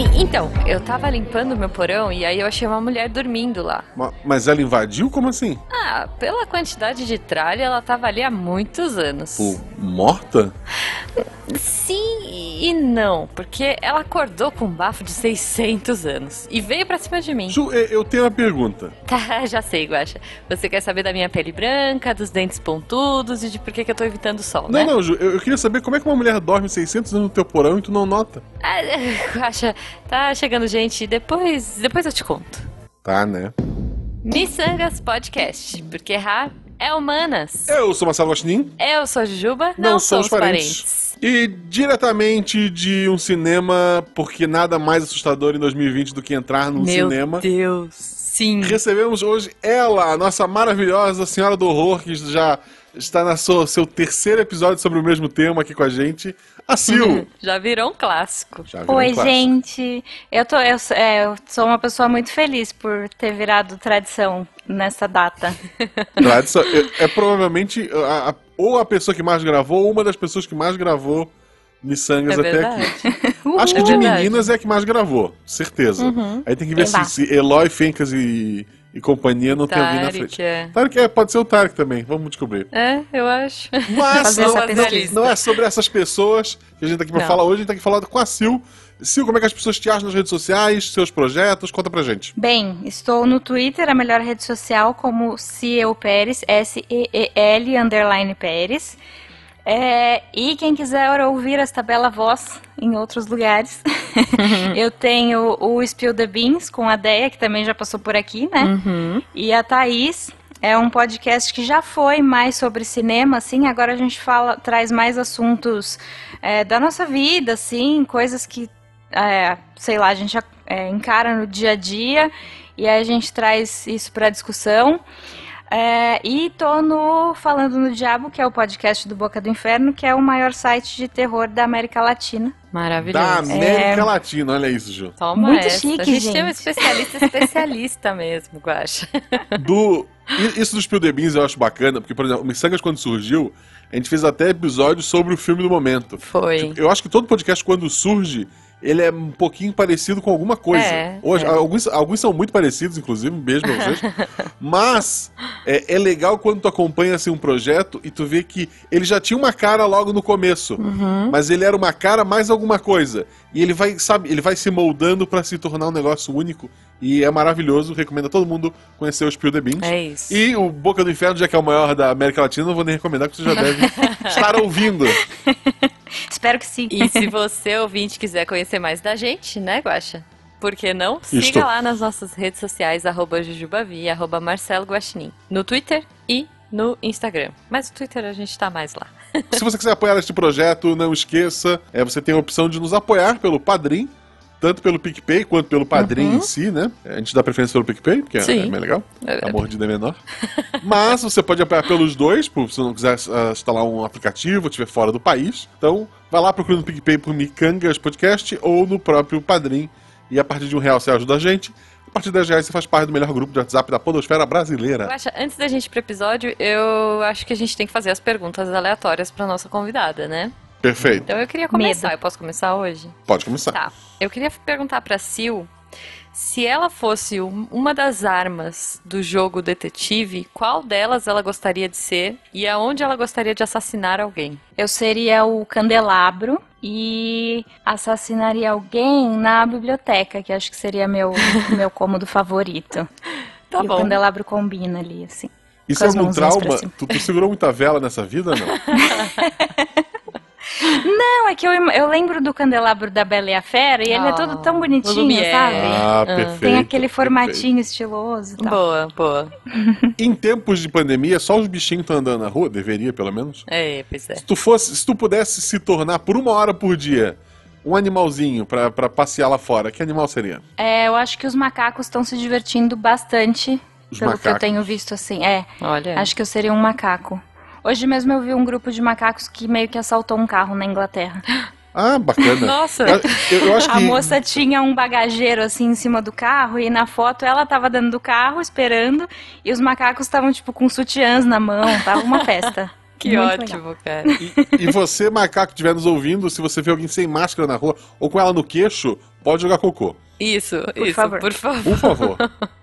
E- então, eu tava limpando meu porão e aí eu achei uma mulher dormindo lá. Ma- Mas ela invadiu? Como assim? Ah, pela quantidade de tralha, ela tava ali há muitos anos. Pô, morta? Sim e não, porque ela acordou com um bafo de 600 anos e veio pra cima de mim. Ju, eu tenho uma pergunta. Tá, já sei, Guaxa. Você quer saber da minha pele branca, dos dentes pontudos e de por que, que eu tô evitando o sol, Não, né? não, Ju, eu, eu queria saber como é que uma mulher dorme 600 anos no teu porão e tu não nota. Ah, Guaxa, tá chegando gente, depois, depois eu te conto. Tá, né? Missangas Podcast, porque Ra é humanas. Eu sou Marcelo Guaxinim. Eu sou a Jujuba, Não não, somos somos parentes. parentes. E diretamente de um cinema, porque nada mais assustador em 2020 do que entrar num Meu cinema. Deus, sim. Recebemos hoje ela, a nossa maravilhosa Senhora do Horror, que já está na sua, seu terceiro episódio sobre o mesmo tema aqui com a gente, a Sil. Já virou um clássico. Já virou um Oi, clássico. gente. Eu, tô, eu, sou- é, eu sou uma pessoa muito feliz por ter virado tradição nessa data. Tradição, é, é provavelmente a- a- ou a pessoa que mais gravou, ou uma das pessoas que mais gravou Missangas É até verdade. aqui. Acho que É de verdade. meninas é a que mais gravou, certeza. Uhum. Aí tem que ver se, se Eloy, Fencas e, e companhia não tem alguém na Tarek, frente. é. Tarek é, pode ser o Tarek também, vamos descobrir. É, eu acho. Mas não, não- pesquisa. não é sobre essas pessoas que a gente tá aqui pra Não. falar hoje, a gente tá aqui falando com a Sil. Sil, como é que as pessoas te acham nas redes sociais, seus projetos? Conta pra gente. Bem, estou no Twitter, a melhor rede social, como Ciel Pérez, S-E-E-L, underline Pérez. É, e quem quiser ouvir esta bela voz em outros lugares, eu tenho o Spill the Beans com a Deia, que também já passou por aqui, né? Uhum. E a Thaís é um podcast que já foi mais sobre cinema, assim, agora a gente fala, traz mais assuntos é, da nossa vida, assim, coisas que, é, sei lá, a gente é, encara no dia a dia e aí a gente traz isso para discussão. É, e tô no Falando no Diabo, que é o podcast do Boca do Inferno, que é o maior site de terror da América Latina. Maravilhoso. Da América Latina, olha isso, Ju. Toma Muito essa. chique, a gente, tem um especialista especialista mesmo, Guaxa. Do, isso dos Spill the Beans eu acho bacana, porque, por exemplo, o Missangas, quando surgiu, a gente fez até episódios sobre o filme do momento. Foi. Eu acho que todo podcast, quando surge, ele é um pouquinho parecido com alguma coisa. É, Hoje, é. Alguns, alguns são muito parecidos, inclusive, um beijo pra vocês. Mas é, é legal quando tu acompanha assim, um projeto e tu vê que ele já tinha uma cara logo no começo. Uhum. Mas ele era uma cara mais alguma coisa. E ele vai, sabe, ele vai se moldando pra se tornar um negócio único. E é maravilhoso. Recomendo a todo mundo conhecer o Spill the Beans. É isso. E o Boca do Inferno, já que é o maior da América Latina, não vou nem recomendar, porque você já deve estar ouvindo. Espero que sim. E se você, ouvinte, quiser conhecer mais da gente, né, Guaxa? Por que não? Siga lá nas nossas redes sociais, arroba Jujubavi, arroba Marcelo Guaxinim. No Twitter e no Instagram. Mas o Twitter a gente tá mais lá. Se você quiser apoiar este projeto, não esqueça, é, você tem a opção de nos apoiar pelo Padrim, tanto pelo PicPay quanto pelo Padrim em si, né? A gente dá preferência pelo PicPay, porque é, Sim. é mais legal. É. A mordida é menor. Mas você pode apoiar pelos dois, se não quiser ah, instalar um aplicativo, estiver fora do país. Então, vai lá procurando no PicPay por Micangas Podcast ou no próprio Padrim. E a partir de um real você ajuda a gente. A partir de 10 reais você faz parte do melhor grupo de WhatsApp da Podosfera Brasileira. Guaxa, antes da gente ir pro episódio, eu acho que a gente tem que fazer as perguntas aleatórias pra nossa convidada, né? Perfeito. Então eu queria começar. Medo. Eu posso começar hoje? Pode começar. Tá. Eu queria perguntar pra Sil se ela fosse um- uma das armas do jogo detetive, qual delas ela gostaria de ser e aonde ela gostaria de assassinar alguém? Eu seria o candelabro e assassinaria alguém na biblioteca, que acho que seria meu, meu cômodo favorito. Tá e bom. o candelabro combina ali, assim. Isso é algum pra trauma? Tu, tu segurou muita vela nessa vida, não? Não, é que eu, eu lembro do candelabro da Bela e a Fera e ele é Ah, todo tão o bonitinho, Lumière. sabe? Ah, perfeito. Tem aquele perfeito. formatinho estiloso e tal. Boa, boa. Em tempos de pandemia, só os bichinhos estão andando na rua, deveria pelo menos. É, pois é. Se tu fosse, se tu pudesse se tornar por uma hora por dia um animalzinho pra, pra passear lá fora, que animal seria? É, eu acho que os macacos estão se divertindo bastante, Os pelo que eu macacos. tenho visto assim. É, Olha. acho que eu seria um macaco. Hoje mesmo eu vi um grupo de macacos que meio que assaltou um carro na Inglaterra. Ah, bacana. Nossa. Eu, eu acho A que moça tinha um bagageiro assim em cima do carro e na foto ela tava dentro do carro esperando e os macacos estavam tipo com sutiãs na mão, tava uma festa. Que Muito ótimo, cara. E, e você, macaco, que estiver nos ouvindo, se você vê alguém sem máscara na rua ou com ela no queixo, pode jogar cocô. Isso, Por isso, favor. por favor. Por favor.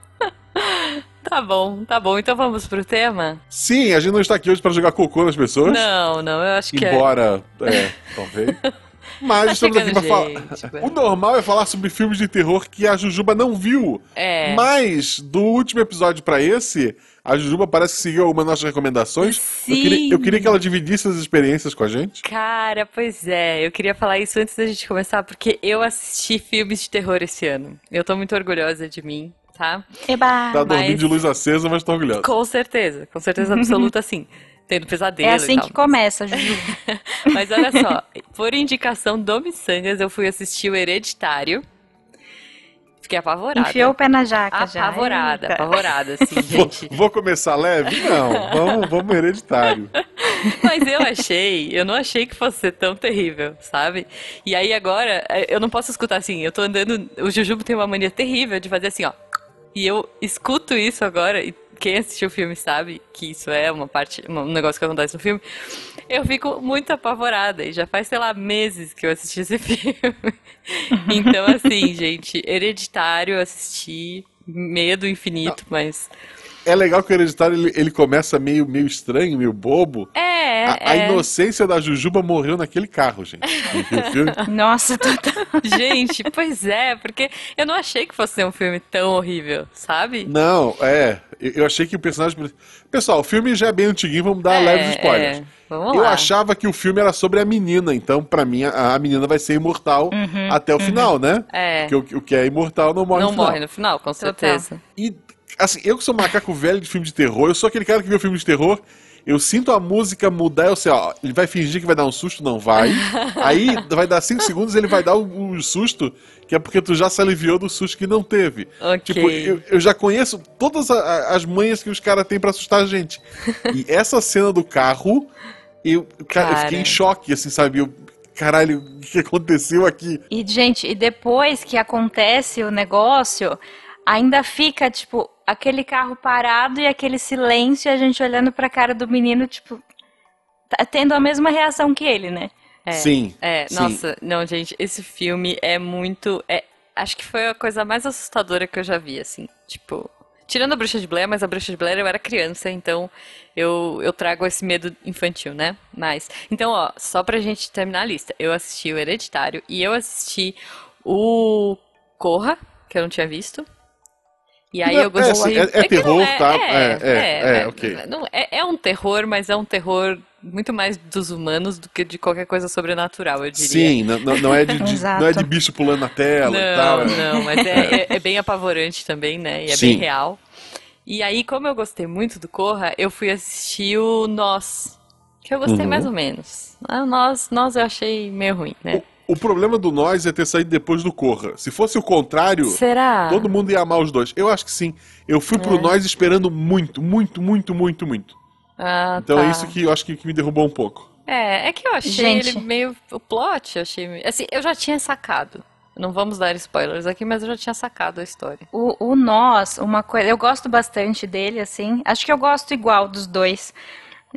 Tá bom, tá bom. Então vamos pro tema? Sim, a gente não está aqui hoje para jogar cocô nas pessoas. Não, não, eu acho que é. Embora, é, talvez. Mas Tá estamos aqui chegando para falar. gente, O normal é falar sobre filmes de terror que a Jujuba não viu. É. Mas, do último episódio para esse, a Jujuba parece que seguiu algumas das nossas recomendações. Eu Sim. queria, eu queria que ela dividisse as experiências com a gente. Cara, pois é, eu queria falar isso antes da gente começar, porque eu assisti filmes de terror esse ano. Eu tô muito orgulhosa de mim, tá? Eba! Tá dormindo mas- de luz acesa, mas tá orgulhosa. Com certeza, com certeza absoluta, sim. Tendo pesadelo É e assim tal. que começa, Juju. Mas olha só, por indicação do Missangas, eu fui assistir o Hereditário. Fiquei apavorada. Enfiou o pé na jaca já. Apavorada, apavorada, assim, gente. Vou, vou começar leve? Não, vamos, vamos hereditário. Mas eu achei, eu não achei que fosse ser tão terrível, sabe? E aí agora, eh, eu não posso escutar assim, eu tô andando, o Jujubo tem uma mania terrível de fazer assim, ó. E eu escuto isso agora, e quem assistiu o filme sabe que isso é uma parte, um negócio que acontece no filme. Eu fico muito apavorada, e já faz, sei lá, meses que eu assisti esse filme. Então, assim, gente, hereditário, assisti, medo infinito, mas. É legal que o hereditário ele, ele começa meio, meio estranho, meio bobo. É, A, a é. inocência da Jujuba morreu naquele carro, gente. Não? Nossa, total. Gente, pois é, porque eu não achei que fosse ser um filme tão horrível, sabe? Não, é. Eu achei que o personagem. Pessoal, o filme já é bem antiguinho, vamos dar É, leves spoilers. é. Vamos Eu lá. achava que o filme era sobre a menina, então pra mim a, a menina vai ser imortal até o final, né? Uhum, É. Porque o, o que é imortal não morre não no final. morre no final, com certeza. E, assim, eu que sou macaco velho de filme de terror, eu sou aquele cara que vê o filme de terror, eu sinto a música mudar, eu sei, ó, ele vai fingir que vai dar um susto, não vai. Aí vai dar 5 segundos, ele vai dar o, o susto, que é porque tu já se aliviou do susto que não teve. Ok. Tipo, eu, eu já conheço todas a- as manhas que os caras têm pra assustar a gente. E essa cena do carro, eu, cara, eu fiquei em choque, assim, sabe? Eu, caralho, o que aconteceu aqui? E, gente, e depois que acontece o negócio, ainda fica, tipo, aquele carro parado e aquele silêncio e a gente olhando pra cara do menino, tipo, tá tendo a mesma reação que ele, né? É, Sim. É, sim. nossa, não, gente, esse filme é muito. É, acho que foi a coisa mais assustadora que eu já vi, assim. Tipo, tirando a Bruxa de Blair, mas a Bruxa de Blair eu era criança, então eu, eu trago esse medo infantil, né? Mas. Então, ó, só pra gente terminar a lista, eu assisti o Hereditário e eu assisti o Corra, que eu não tinha visto. E aí Não, eu gostei. é, é- é que não terror, tá? É, é, é, ok. não, é, é um terror, mas é um terror muito mais dos humanos do que de qualquer coisa sobrenatural, eu diria. Sim, não, não- não é de, de- não é de bicho pulando na tela e tal. Não, é- não, mas é, é- é bem apavorante também, né? E é Sim. bem real. E aí, como eu gostei muito do Corra, eu fui assistir o Nós, que eu gostei Uhum. mais ou menos. Ah, Nós, Nós eu achei meio ruim, né? O problema do Nós é ter saído depois do Corra. Se fosse o contrário, Será? todo mundo ia amar os dois. Eu acho que sim. Eu fui É. pro Nós esperando muito, muito, muito, muito, muito. Ah, Então tá. é isso que eu acho que, que me derrubou um pouco. É, é que eu achei Gente. ele meio. O plot, eu achei. meio- Assim, eu já tinha sacado. Não vamos dar spoilers aqui, mas eu já tinha sacado a história. O, o Nós, uma coisa, eu gosto bastante dele, assim. Acho que eu gosto igual dos dois.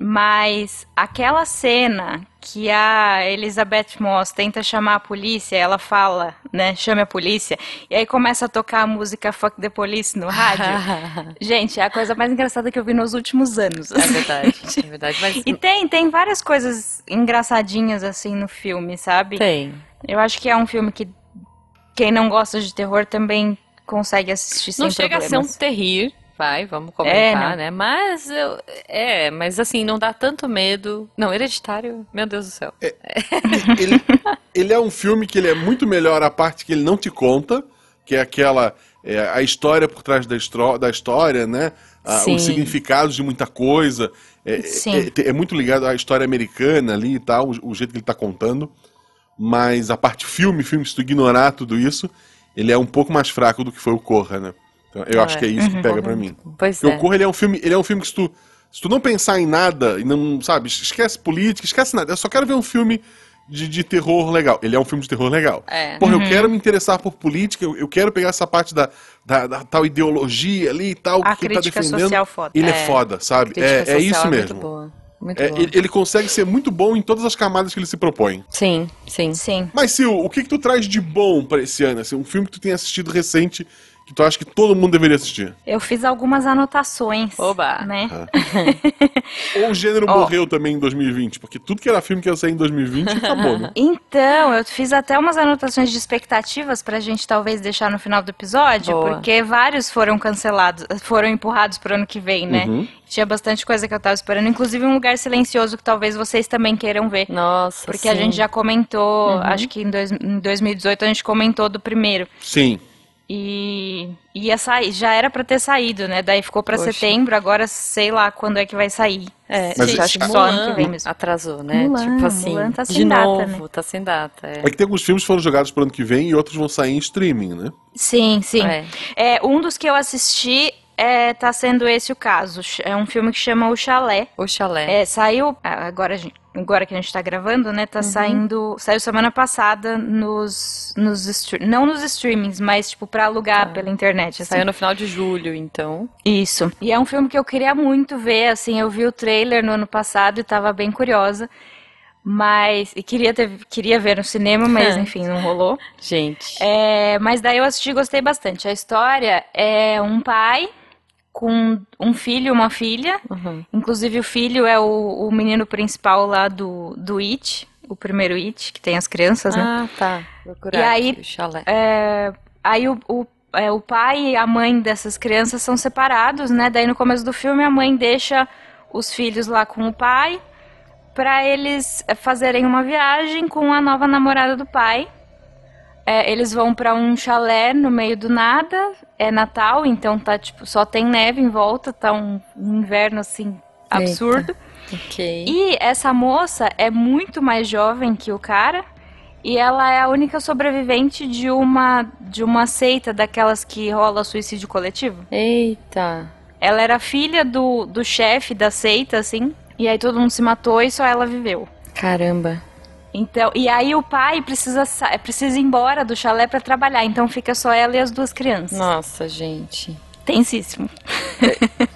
Mas aquela cena que a Elizabeth Moss tenta chamar a polícia, ela fala, né, chame a polícia, e aí começa a tocar a música Fuck the Police no rádio. Gente, é a coisa mais engraçada que eu vi nos últimos anos. É verdade, é verdade. Mas E tem, tem várias coisas engraçadinhas assim no filme, sabe? tem. Eu acho que é um filme que quem não gosta de terror também consegue assistir sem Não chega a ser um terrir, vai, vamos É, comentar, não. né? Mas eu, é, mas assim, não dá tanto medo. Não, hereditário, meu Deus do céu. Ele, ele é um filme que ele é muito melhor a parte que ele não te conta, que é aquela é, a história por trás da, estro- da história, né? A- Sim. os significados de muita coisa. É, Sim. é- é muito ligado à história americana ali e tal, o, o jeito que ele tá contando. Mas a parte filme, filme, se tu ignorar tudo isso, ele é um pouco mais fraco do que foi o Corra, né? Então, eu Ah, acho é. que é isso que pega pra mim. Pois Porque é. o Corra ele é um filme, ele é um filme que se tu, se tu não pensar em nada e não, sabe, esquece política, esquece nada. Eu só quero ver um filme de, de terror legal. Ele é um filme de terror legal. É. Porra, eu quero me interessar por política, eu, eu quero pegar essa parte da, da, da tal ideologia ali e tal, A que ele tá defendendo. social foda. Ele é, É. foda, sabe? É, é isso muito mesmo. boa. Muito É, bom. ele, ele consegue ser muito bom em todas as camadas que ele se propõe. Sim, sim. Sim. Mas, Sil, o que, que tu traz de bom pra esse ano? Assim, um filme que tu tem assistido recente que tu acha que todo mundo deveria assistir? Eu fiz algumas anotações. Oba. Né? Ou o gênero Ó. morreu também em 2020? Porque tudo que era filme que ia sair em 2020 acabou, né? Então, eu fiz até umas anotações de expectativas pra gente talvez deixar no final do episódio, Boa. porque vários foram cancelados, foram empurrados pro ano que vem, né? Uhum. Tinha bastante coisa que eu tava esperando, inclusive um lugar silencioso que talvez vocês também queiram ver. Nossa, Porque a sim. gente já comentou, Uhum. acho que em, dois- em 2018 a gente comentou do primeiro. Sim. E ia sair, já era pra ter saído, né? Daí ficou pra Poxa. setembro, agora sei lá quando é que vai sair. É, Mas gente, acho que só ano que vem mesmo. atrasou, né? Mulan, tipo assim, Mulan tá sem de data, novo, né? tá sem data. É. É que tem alguns filmes que foram jogados pro ano que vem e outros vão sair em streaming, né? Sim, sim. É. É, um dos que eu assisti é, tá sendo esse o caso. É um filme que chama O Chalé. O chalé. É, saiu, agora, a gente- agora que a gente tá gravando, né? Uhum. Tá saindo. Saiu semana passada nos. nos não nos streamings, mas tipo pra alugar Tá. pela internet. Assim. Saiu no final de julho, então. Isso. E é um filme que eu queria muito ver, assim, eu vi o trailer no ano passado e tava bem curiosa. Mas. E queria, ter, queria ver no cinema, mas enfim, não rolou. Gente. É, mas daí eu assisti e gostei bastante. A história é um pai com um filho e uma filha. Uhum. Inclusive o filho é o, o menino principal lá do, do It, o primeiro It, que tem as crianças, né? Ah, tá. Procurar E aí- o chalé. É, aí o, o, é, o pai e a mãe dessas crianças são separados, né? Daí no começo do filme a mãe deixa os filhos lá com o pai para eles fazerem uma viagem com a nova namorada do pai. É, eles vão para um chalé no meio do nada. É Natal, então tá tipo só tem neve em volta, tá um, um inverno assim absurdo. Ok. E essa moça é muito mais jovem que o cara. E ela é a única sobrevivente de uma de uma seita daquelas que rola suicídio coletivo. Eita. Ela era filha do, do chefe da seita, assim. E aí todo mundo se matou e só ela viveu. Caramba. Então, e aí o pai precisa sa- precisa ir embora do chalé pra trabalhar, então fica só ela e as duas crianças. Nossa, gente. Tensíssimo.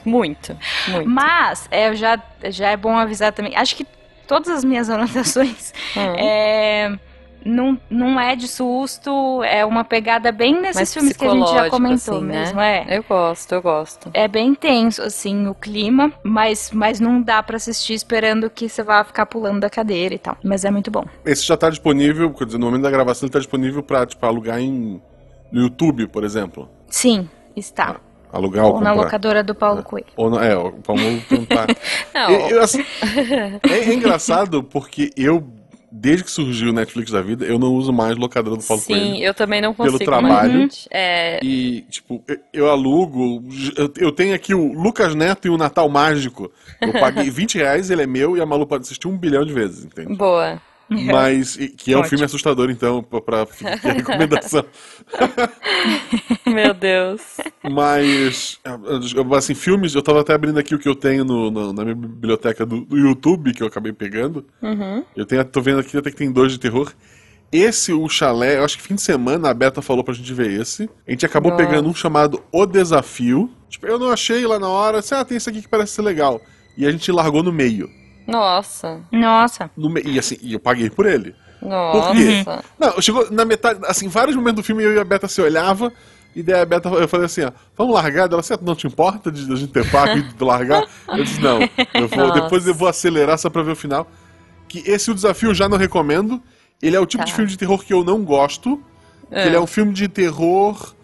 Muito, muito. Mas é, já, já é bom avisar também. Acho que todas as minhas anotações Hum. é, não, não é de susto, é uma pegada bem nesses Mais filmes que a gente já comentou assim, né? mesmo. É. Eu gosto, eu gosto. É bem tenso, assim, o clima, mas, mas não dá pra assistir esperando que você vá ficar pulando da cadeira e tal. Mas é muito bom. Esse já tá disponível, quer dizer, no momento da gravação ele tá disponível pra, tipo, alugar em, no YouTube, por exemplo. Sim, está. Alugar ou Ou na comprar. locadora do Paulo Coelho. Ou não, é, o Paulo tentar. Não, Eu- eu, assim, é, é engraçado porque eu, desde que surgiu o Netflix da vida, eu não uso mais locadora do Paulo sim, Coelho. eu também não Pelo consigo. trabalho. mas, É, E, tipo, eu, eu alugo. Eu, eu tenho aqui o Lucas Neto e o Natal Mágico. Eu paguei 20 reais, ele é meu e a Malu pode assistir um bilhão de vezes, entende? boa. Mas, e- que é um Ótimo. filme assustador, então, ficar aqui a recomendação. Meu Deus. Mas, assim, filmes, eu tava até abrindo aqui o que eu tenho no- no- na minha biblioteca do, do YouTube, que eu acabei pegando. Uhum. Eu tenho, tô vendo aqui até que tem dois de terror. Esse, o chalé, eu acho que fim de semana a Beta falou pra gente ver esse. A gente acabou Nossa. pegando um chamado O Desafio. Tipo, eu não achei lá na hora, assim, ah, tem esse aqui que parece ser legal. E a gente largou no meio. Nossa. Nossa. No. E assim, e eu paguei por ele. Nossa. Não, chegou na metade, assim, vários momentos do filme eu e a Beta se olhava, e daí a Beta, eu falei assim, ó, vamos largar? Ela "Ah, não te importa de a gente ter papo e de largar? Eu disse, não, eu vou, Nossa. depois eu vou acelerar só pra ver o final. Que esse o desafio eu já não recomendo. Ele é o tipo Tá. de filme de terror que eu não gosto. É. Ele é um filme de terror.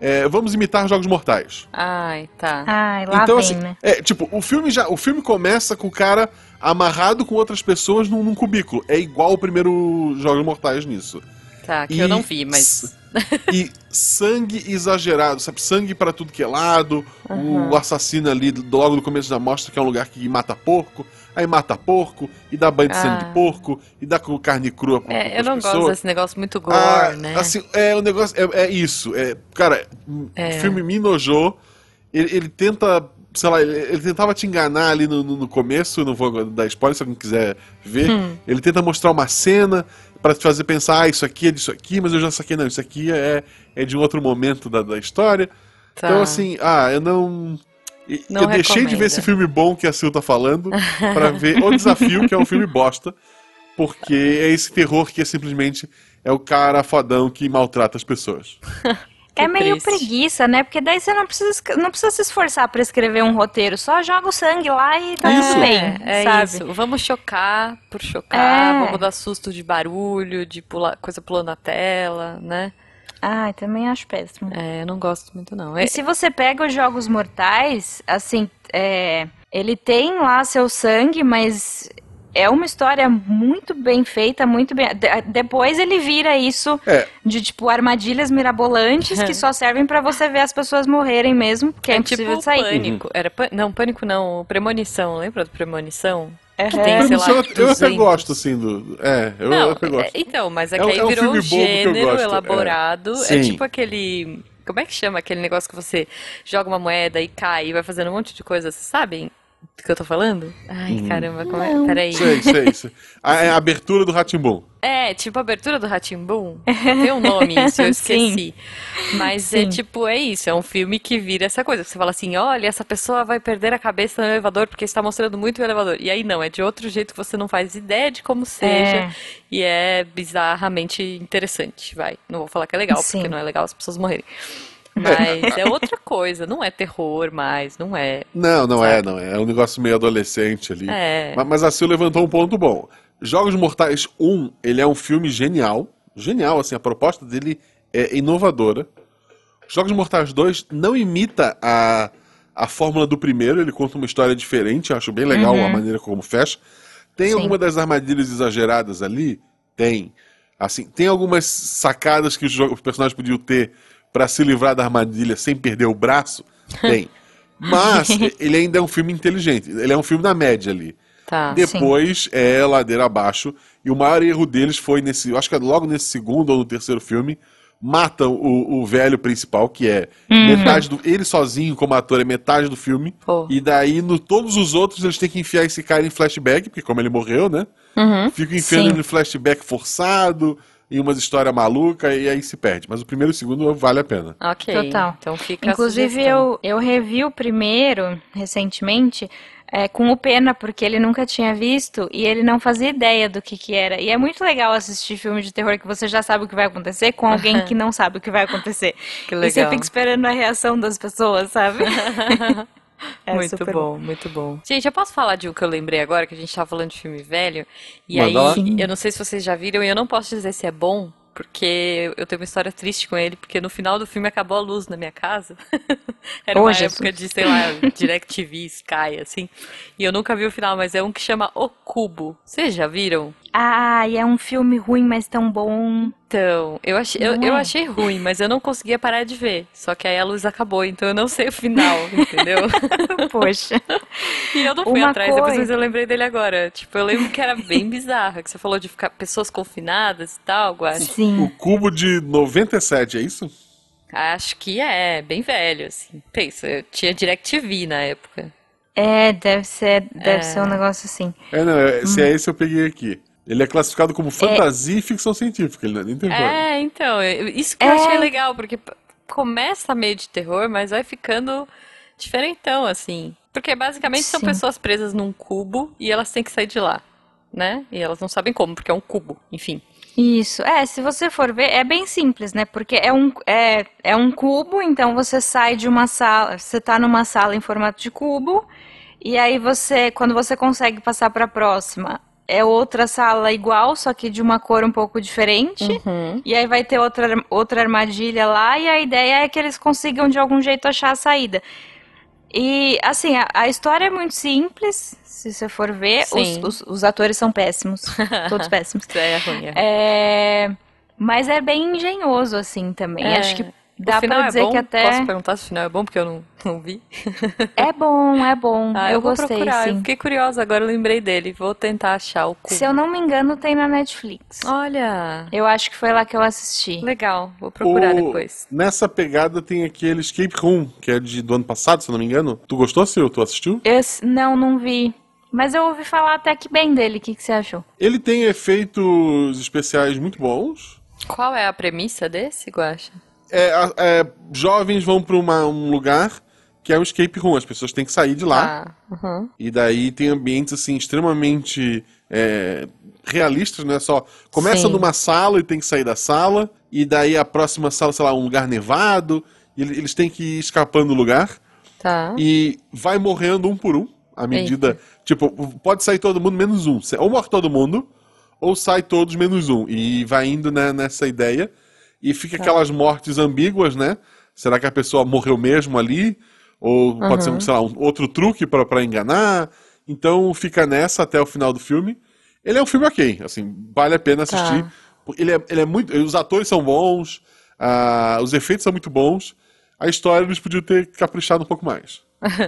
é, vamos imitar Jogos Mortais. Ai, tá. Ai, lá então, vem, assim, né? é, tipo, o filme já. O filme começa com o cara amarrado com outras pessoas num, num cubículo. É igual o primeiro Jogos Mortais nisso. Tá, que E eu não vi, mas. e sangue exagerado, sabe? Sangue pra tudo que é lado. O assassino ali, logo no começo já mostra que é um lugar que mata porco. Aí mata porco, e dá banho de sangue Ah. de porco, e dá com carne crua pra É, eu não pessoas. gosto desse negócio muito gore, Ah, né? Assim, é o negócio. É, é isso. É, cara, É. o filme me nojou. Ele, ele tenta. Sei lá, ele, ele tentava te enganar ali no, no, no começo, não vou dar spoiler se alguém quiser ver. Hum. Ele tenta mostrar uma cena pra te fazer pensar, ah, isso aqui é disso aqui, mas eu já saquei, não, isso aqui é, é de um outro momento da, da história. Tá. Então, assim, ah, eu não. E eu deixei de recomendo. ver esse filme bom que a Sil tá falando pra ver O Desafio, que é um filme bosta. Porque é esse terror que é simplesmente é o cara fodão que maltrata as pessoas. É meio triste. preguiça, né? Porque daí você não precisa, não precisa se esforçar pra escrever um roteiro, só joga o sangue lá e tá Isso. tudo bem, É, é sabe? isso. Vamos chocar por chocar, É. vamos dar susto de barulho, de pular, coisa pulando na tela, né? Ai, também acho péssimo. É, eu não gosto muito não. É, E se você pega os Jogos Mortais, assim, é, ele tem lá seu sangue, mas é uma história muito bem feita, muito bem. de- depois ele vira isso É. de tipo armadilhas mirabolantes que só servem pra você ver as pessoas morrerem mesmo, porque é, é impossível tipo de sair. pânico. Era pan- Não, pânico não, premonição. Lembra do premonição? Que tem, sei lá, eu, eu até 200. gosto, assim, do. É, eu Não, até gosto. é- então, mas é É que um- aí é um virou um eu gênero é. elaborado. É. Tipo aquele. Como é que chama aquele negócio que você joga uma moeda e cai e vai fazendo um monte de coisa, vocês sabem do que eu tô falando? Ai, caramba, como é? Peraí. Sei, sei, sei. A, é a abertura do Ratimbum. É, tipo a abertura do Ratimbum. Tem um nome isso, eu Sim. esqueci. Mas é Sim. tipo, é isso, é um filme que vira essa coisa. Você fala assim, olha, essa pessoa vai perder a cabeça no elevador porque está mostrando muito o elevador. E aí não, é de outro jeito que você não faz ideia de como seja. É. E é bizarramente interessante, vai. Não vou falar que é legal, Sim. porque não é legal as pessoas morrerem. Mas é outra coisa, não é terror mais, não é. Não, não é, não é. É um negócio meio adolescente ali. É. Ma- Mas a Sil levantou um ponto bom. Jogos Mortais 1, ele é um filme genial. Genial, assim, a proposta dele é inovadora. Jogos Mortais 2 não imita a, a fórmula do primeiro, ele conta uma história diferente, acho bem legal a maneira como fecha. Tem Sim. alguma das armadilhas exageradas ali? Tem. Assim, tem algumas sacadas que os, os personagens podiam ter pra se livrar da armadilha sem perder o braço? Tem. Mas ele ainda é um filme inteligente. Ele é um filme na média ali. Tá. Depois é ladeira abaixo. E o maior erro deles foi nesse. eu Acho que é logo nesse segundo ou no terceiro filme. Matam o, o velho principal, que é metade do. Ele sozinho, como ator, é metade do filme. Pô. E daí, no todos os outros, eles têm que enfiar esse cara em flashback, porque como ele morreu, né? Uhum. Fica enfiando Sim. ele em flashback forçado, em umas histórias malucas, e aí se perde. Mas o primeiro e o segundo vale a pena. Ok. Total. Então fica Inclusive, eu, eu revi o primeiro recentemente é, com o Pena, porque ele nunca tinha visto e ele não fazia ideia do que, que era. E é muito legal assistir filme de terror que você já sabe o que vai acontecer com alguém que não sabe o que vai acontecer. Que E você legal. fica esperando a reação das pessoas, sabe? É muito super bom, muito bom. Gente, eu posso falar de um que eu lembrei agora, que a gente tava falando de filme velho. E Manda lá. aí, eu não sei se vocês já viram, e eu não posso dizer se é bom, porque eu tenho uma história triste com ele, porque no final do filme acabou a luz na minha casa. Era uma Jesus. época de, sei lá, DirecTV, Sky, assim. E eu nunca vi o final, mas é um que chama O Cubo. Vocês já viram? Ah, e é um filme ruim, mas tão bom. Então, eu achei, eu, eu é? achei ruim, mas eu não conseguia parar de ver. Só que aí a luz acabou, então eu não sei o final, entendeu? Poxa. E eu não fui Uma atrás, depois coisa- mas eu lembrei dele agora. Tipo, eu lembro que era bem bizarro, que você falou de ficar pessoas confinadas e tal, Guache. Sim. O cubo de 97, é isso? Acho que é, bem velho, assim. Pensa, eu tinha DirecTV na época. É, deve ser, deve É. ser um negócio assim. É, não, é- se Hum. é esse eu peguei aqui. Ele é classificado como fantasia e ficção científica, ele não é nem terror. É, então, eu- isso que eu É. achei legal, porque começa meio de terror, mas vai ficando diferentão, assim. Porque basicamente são Sim. pessoas presas num cubo e elas têm que sair de lá, né? E elas não sabem como, porque é um cubo, enfim. Isso, é, se você for ver, é bem simples, né? Porque é um, é, é um cubo, então você sai de uma sala, você tá numa sala em formato de cubo, e aí você, quando você consegue passar para a próxima, é outra sala igual, só que de uma cor um pouco diferente. Uhum. E aí vai ter outra, outra armadilha lá, e a ideia é que eles consigam de algum jeito achar a saída. E, assim, a, a história é muito simples, se você for ver. Os, os, os atores são péssimos, todos péssimos. É ruim. é. É, mas é bem engenhoso, assim, também. É. Acho que O dá final pra é dizer bom? que até. Posso perguntar se o final é bom, porque eu não, não vi. É bom, é bom. Ah, eu vou gostei, procurar. Eu sim. fiquei curiosa, agora eu lembrei dele. Vou tentar achar o cubo. Se eu não me engano, tem na Netflix. Olha, Eu acho que foi lá que eu assisti. legal. Vou procurar O- depois. Nessa pegada tem aquele Escape Room, que é de, do ano passado, se eu não me engano. Tu gostou, Ciro? Tu assistiu? Esse, não, não vi. Mas eu ouvi falar até que bem dele. O que, que você achou? Ele tem efeitos especiais muito bons. Qual é a premissa desse, Guaxa? É, é, jovens vão para um lugar que é o escape room. As pessoas têm que sair de lá. Ah, uhum. E daí tem ambientes assim extremamente é, realistas, né? Só começa Sim. numa sala e tem que sair da sala, e daí a próxima sala, sei lá, um lugar nevado, e ele- eles têm que ir escapando do lugar Tá. e vai morrendo um por um, à medida, tipo, pode sair todo mundo menos um, ou morre todo mundo, ou sai todos menos um, e vai indo né, nessa ideia, e fica aquelas mortes ambíguas, né? Será que a pessoa morreu mesmo ali? Ou pode ser, sei lá, um outro truque pra enganar? Então fica nessa até o final do filme. Ele é um filme ok, assim, vale a pena assistir. Ele, é, ele é muito. Os atores são bons, ah, os efeitos são muito bons. A história eles podiam ter caprichado um pouco mais.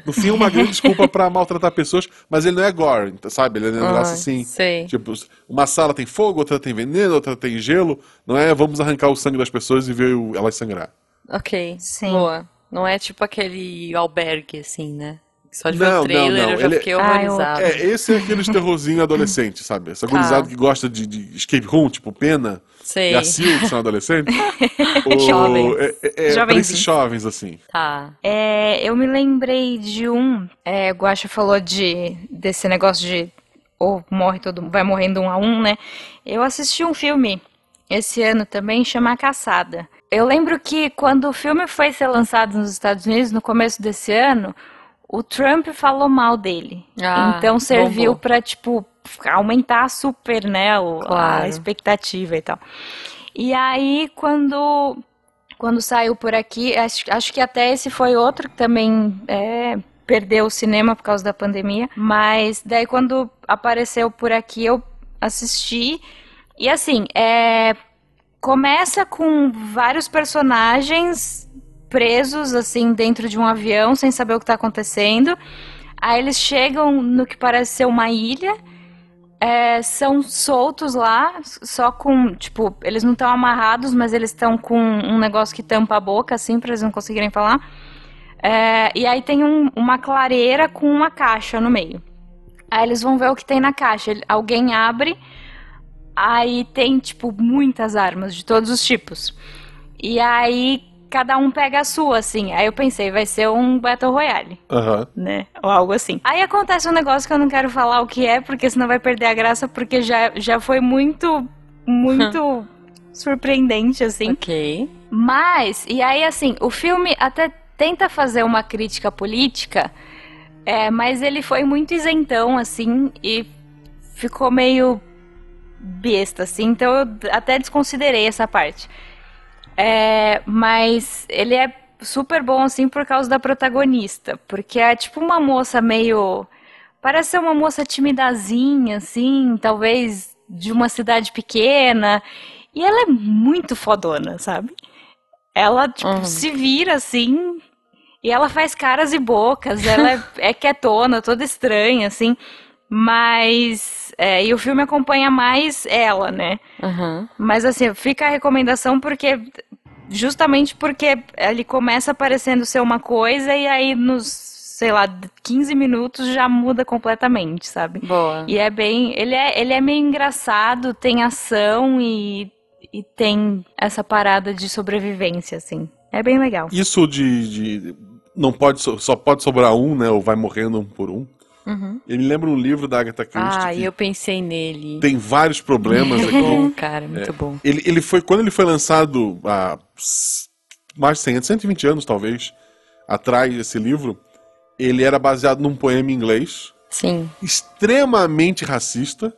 No fim, é uma grande desculpa pra maltratar pessoas, mas ele não é gore, sabe? Ele é um negócio Ah, assim. sei. Tipo, uma sala tem fogo, outra tem veneno, outra tem gelo. Não é vamos arrancar o sangue das pessoas e ver elas sangrar. Ok. Sim. Boa. Não é tipo aquele albergue, assim, né? Só de ver Não, o não, trailer não. eu já Ele- fiquei Ah, eu- horrorizada. É, esse é aqueles terrorzinho adolescente, sabe? Essa gurizada que gosta de, de escape room, tipo Pena Sei. e a Sil, que são adolescentes. Ou- Jovens. É, é, é pra Jovenzinhos. esses jovens, assim. Tá. É, eu me lembrei de um. É, o Guaxa falou de desse negócio de ou morre todo, vai morrendo um a um, né? Eu assisti um filme esse ano também, chama A Caçada. Eu lembro que quando o filme foi ser lançado nos Estados Unidos no começo desse ano, o Trump falou mal dele. Ah, então serviu pra tipo aumentar super, né, o- Claro. a expectativa e tal. E aí quando quando saiu por aqui, acho, acho que até esse foi outro que também é, perdeu o cinema por causa da pandemia. Mas daí quando apareceu por aqui eu assisti. E assim, é, começa com vários personagens presos assim dentro de um avião sem saber o que está acontecendo. Aí eles chegam no que parece ser uma ilha. é, são soltos lá, só com, tipo, eles não estão amarrados, mas eles estão com um negócio que tampa a boca, assim, pra eles não conseguirem falar. É, e aí tem um- uma clareira com uma caixa no meio. Aí eles vão ver o que tem na caixa. Alguém abre, aí tem, tipo, muitas armas de todos os tipos. E aí cada um pega a sua, assim. Aí eu pensei, vai ser um Battle Royale Aham. né? Ou algo assim. Aí acontece um negócio que eu não quero falar o que é, porque senão vai perder a graça, porque já, já foi muito, muito surpreendente, assim. Ok. Mas, e aí, assim, o filme até tenta fazer uma crítica política, é, mas ele foi muito isentão, assim, e ficou meio besta, assim, então eu até desconsiderei essa parte. É, mas ele é super bom, assim, por causa da protagonista, porque é tipo uma moça meio. Parece ser uma moça timidazinha, assim, talvez de uma cidade pequena, e ela é muito fodona, sabe? Ela, tipo, Uhum. se vira assim. E ela faz caras e bocas. Ela é, é quietona, toda estranha, assim. Mas. é, e o filme acompanha mais ela, né? Uhum. Mas assim, fica a recomendação porque. Justamente porque ele começa parecendo ser uma coisa e aí nos, sei lá, 15 minutos já muda completamente, sabe? Boa. E é bem. Ele é, ele é meio engraçado, tem ação e, e tem essa parada de sobrevivência, assim. É bem legal. Isso de, de- Não pode. Só pode sobrar um, né? Ou vai morrendo um por um. Uhum. Ele me lembra um livro da Agatha Christie Ah, e eu pensei nele. tem vários problemas Muito aqui. bom, cara, muito bom. Ele, ele foi, quando ele foi lançado há mais de 100 anos, 120 anos talvez, atrás desse livro, ele era baseado num poema em inglês, Sim. extremamente racista,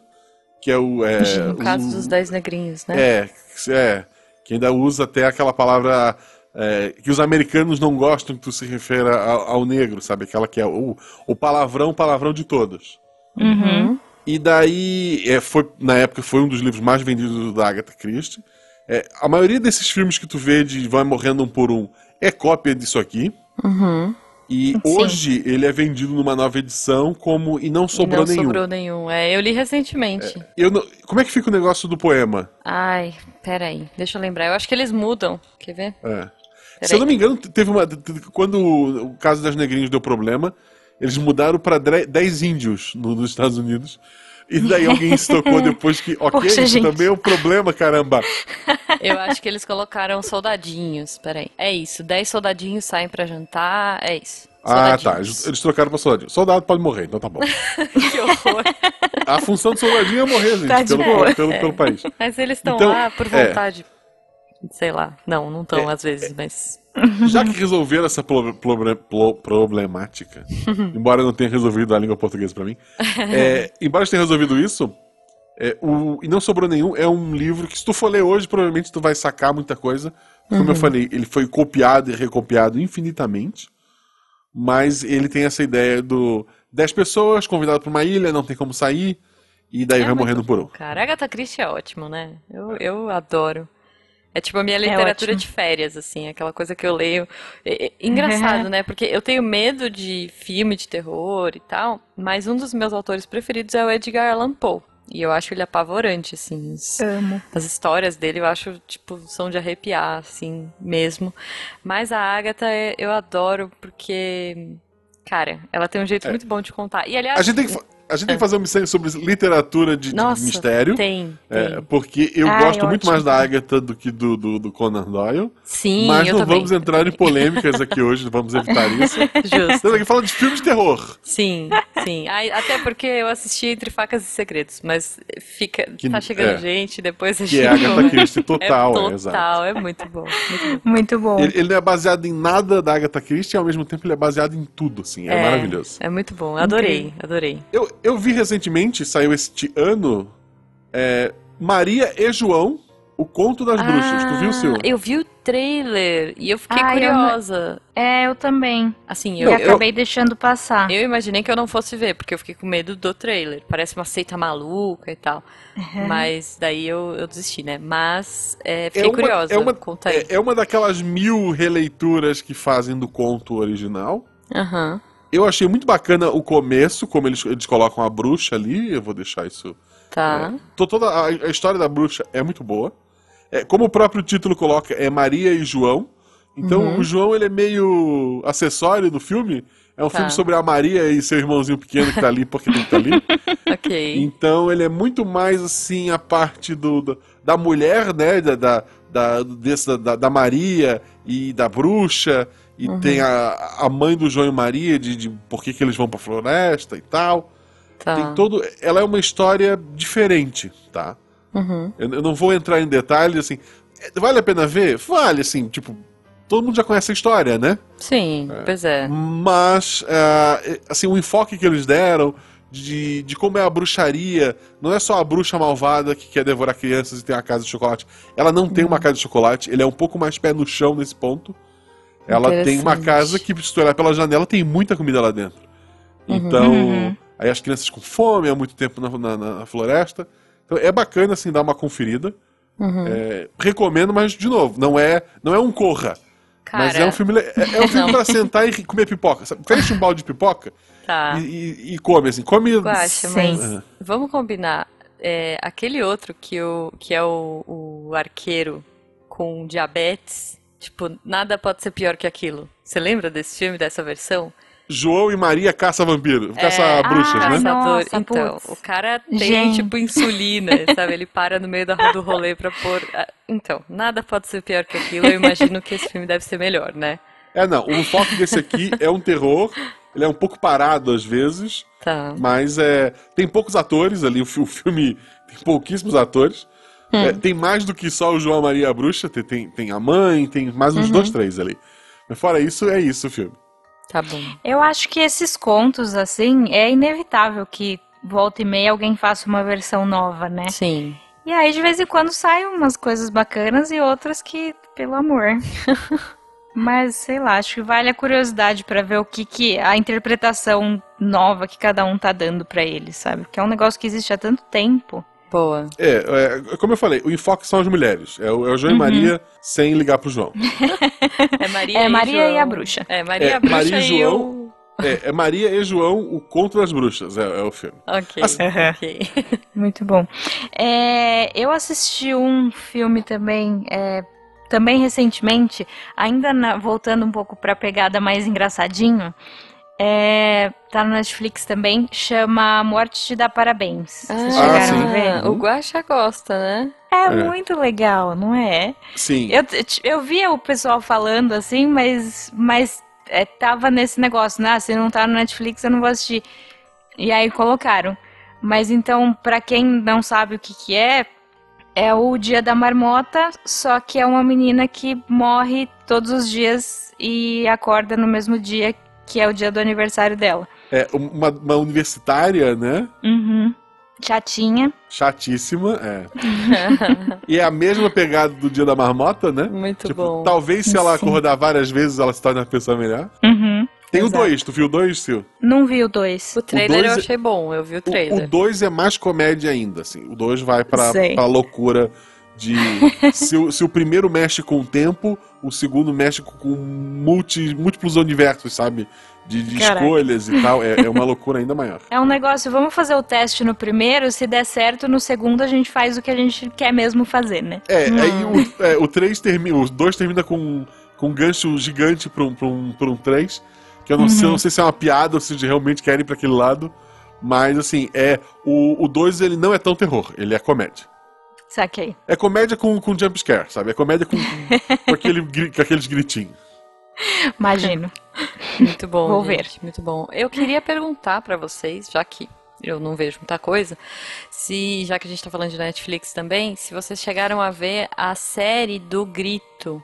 que é o... É, no caso o- dos Dez Negrinhos, né? É, é, que ainda usa até aquela palavra é, que os americanos não gostam que tu se refira ao, ao negro, sabe? Aquela que é o, o palavrão, palavrão de todas. Uhum. E daí, é, foi, na época, foi um dos livros mais vendidos da Agatha Christie. É, a maioria desses filmes que tu vê de Vai Morrendo Um por Um é cópia disso aqui. Uhum. E hoje ele é vendido numa nova edição como E Não Sobrou não Nenhum. sobrou nenhum. É, eu li recentemente. Eu não- como é que fica o negócio do poema? Ai, peraí. Deixa eu lembrar. Eu acho que eles mudam. Quer ver? É. Se eu não me engano, teve uma. Quando o caso das negrinhas deu problema, eles mudaram pra dre- 10 índios no- nos Estados Unidos. E daí alguém se tocou depois que, ok, Poxa, isso gente. também é um problema, caramba. Eu acho que eles colocaram soldadinhos. Peraí. É isso. Dez soldadinhos saem pra jantar. É isso. Ah, tá. Eles, trocaram pra soldadinho. Soldado pode morrer, então tá bom. que horror. A função do soldadinho é morrer, gente, Tá pelo, boa. pelo, pelo país. Mas eles estão Então, lá por é. Sei lá. Não, não estão às vezes, mas. Já que resolveram essa pro- pro- pro- problemática, embora não tenha resolvido a língua portuguesa pra mim, é, embora tenha resolvido isso, é, o, e não sobrou nenhum, é um livro que se tu for ler hoje, provavelmente tu vai sacar muita coisa. Como eu falei, ele foi copiado e recopiado infinitamente, mas ele tem essa ideia do 10 pessoas convidadas pra uma ilha, não tem como sair, e daí É vai morrendo por um. Cara, Agatha Christie é ótimo, né? Eu, eu adoro. É tipo a minha literatura ótimo. de férias, assim, aquela coisa que eu leio. É- é engraçado, né? Porque eu tenho medo de filme de terror e tal, mas um dos meus autores preferidos é o Edgar Allan Poe. E eu acho ele apavorante, assim. Os- Amo. As histórias dele eu acho, tipo, são de arrepiar, assim, mesmo. Mas a Agatha é- eu adoro porque, cara, ela tem um jeito muito bom de contar. E aliás, É. A gente tem que, a gente tem que fazer uma missão sobre literatura de, de nossa, mistério. tem, É, tem. porque eu Ai, gosto muito ótimo. mais da Agatha do que do, do, do Conan Doyle. Sim, mas eu não também. vamos entrar em polêmicas aqui hoje, vamos evitar isso. Justo. Estamos aqui falando de filmes de terror. Sim, sim. Até porque eu assisti Entre Facas e Segredos, mas fica, Que- tá chegando é. gente, depois a Que é gente Agatha Christie É total, é, total, exato. é muito bom, muito bom. Muito bom. Ele, ele não é baseado em nada da Agatha Christie e ao mesmo tempo ele é baseado em tudo, assim. É, maravilhoso. É muito bom, adorei, adorei. Eu, eu vi recentemente, saiu este ano, é, Maria e João, o conto das bruxas. Tu viu, Ah, Sil? Eu vi o trailer e eu fiquei Ah, eu não- curiosa. É, eu também. Assim, E eu, eu, acabei deixando passar. eu imaginei que eu não fosse ver, porque eu fiquei com medo do trailer. Parece uma seita maluca e tal. Mas daí eu, eu desisti, né? Mas é, fiquei uma- curiosa. é uma- Conta aí. É, é uma daquelas mil releituras que fazem do conto original. Aham. Eu achei muito bacana o começo, como eles, eles colocam a bruxa ali. Eu vou deixar isso. Tá. É, to- toda a, a história da bruxa é muito boa. É, como o próprio título coloca, é Maria e João. Então Uhum. o João ele é meio acessório do filme. É um Tá. filme sobre a Maria e seu irmãozinho pequeno que tá ali porque que tá ali. Ok. Então ele é muito mais assim a parte do, do- da mulher, né? Da, da, da, desse- da, da Maria e da bruxa. E Uhum. tem a, a mãe do João e Maria, de, de por que, que eles vão pra floresta e tal. Tá. Tem todo. Ela é uma história diferente, tá? Uhum. Eu, eu não vou entrar em detalhes, assim. É, Vale a pena ver? Vale, assim, tipo. Todo mundo já conhece a história, né? Sim, pois é. Mas, ah, assim, o enfoque que eles deram de, de como é a bruxaria, não é só a bruxa malvada que quer devorar crianças e tem uma casa de chocolate. Ela não tem uma casa de chocolate, ele é um pouco mais pé no chão nesse ponto. Ela tem uma casa que, se tu olhar pela janela, tem muita comida lá dentro. Então, Uhum. aí as crianças com fome há muito tempo na, na- na floresta. Então é bacana, assim, dar uma conferida. Uhum. É, recomendo, mas, de novo, não é, não é um corra. Mas Cara, é um filme, é, é um filme pra sentar e comer pipoca. Sabe? Fecha um balde de pipoca tá. e, e- e come, assim. Come. Guaxa, mas vamos combinar. É, aquele outro que, o, que é o, o arqueiro com diabetes, tipo, nada pode ser pior que aquilo. Você lembra desse filme, dessa versão? João e Maria caça vampiro. Caça É, bruxas, Ah, né? Caçador. Nossa, então, putz. o cara tem, Gente. tipo, insulina, sabe? Ele para no meio da, do rolê pra pôr. ah, Então, nada pode ser pior que aquilo. Eu imagino que esse filme deve ser melhor, né? É, não. O foco desse aqui é um terror. Ele é um pouco parado às vezes, Tá. mas é tem poucos atores ali. O filme tem pouquíssimos atores. É, tem mais do que só o João e a Maria a Bruxa. Tem, tem, tem a mãe, tem mais uns dois, três ali. Mas fora isso, é isso o filme. Tá bom. Eu acho que esses contos, assim, é inevitável que volta e meia alguém faça uma versão nova, né? Sim. E aí, de vez em quando, saem umas coisas bacanas e outras que, pelo amor. Mas, sei lá, acho que vale a curiosidade pra ver o que que a interpretação nova que cada um tá dando pra ele, sabe? Porque é um negócio que existe há tanto tempo. Boa. É, é, como eu falei, o enfoque são as mulheres. É o, é o João e Maria sem ligar pro João. É Maria, É e Maria João. e a bruxa. É, Maria É, a bruxa Maria e e João. o... É, é Maria e João, o Conto das Bruxas, é, é o filme. Ok, Assim- ok. Muito bom. É, eu assisti um filme também, é, também recentemente, ainda na- voltando um pouco pra pegada mais engraçadinho. É, tá no Netflix também, chama Morte te dá parabéns. Vocês Ah, chegaram sim. a ver? o Guaxa gosta, né? É, É. muito legal, não é? Sim. Eu, eu via o pessoal falando assim, mas, mas é, tava nesse negócio, né? Ah, se não tá no Netflix, eu não vou assistir. E aí colocaram. Mas então, pra quem não sabe o que que é, é o Dia da Marmota, só que é uma menina que morre todos os dias e acorda no mesmo dia, que é o dia do aniversário dela. É uma, uma universitária, né? Uhum. Chatinha. Chatíssima, é. e é a mesma pegada do Dia da Marmota, né? Muito Tipo, bom. talvez se ela Sim. acordar várias vezes, ela se torne uma pessoa melhor. Uhum. Tem o Exato. 2, tu viu o 2, Sil? Não vi o dois. O trailer dois eu é- achei bom, eu vi o O- trailer. O 2 é mais comédia ainda, assim. O 2 vai pra, Sei. pra loucura de. se, o, se o primeiro mexe com o tempo, o segundo mexe com multi, múltiplos universos, sabe? De, de escolhas e tal. É, é uma loucura ainda maior. É um negócio, vamos fazer o teste no primeiro, se der certo, no segundo a gente faz o que a gente quer mesmo fazer, né? É, aí o, é, o 3 termina. O 2 termina com, com um gancho gigante pra um, pra um, pra um 3. Que eu não, sei, Uhum. não sei se é uma piada ou se realmente querem ir pra aquele lado. Mas assim, é. O 2 ele não é tão terror, ele é comédia. Saquei. É comédia com, com jump scare, sabe? É comédia com, com, aquele, com aqueles gritinhos. Imagino. Muito bom, Vou gente, muito bom. Eu queria perguntar pra vocês, já que eu não vejo muita coisa, se, já que a gente tá falando de Netflix também, se vocês chegaram a ver a série do Grito.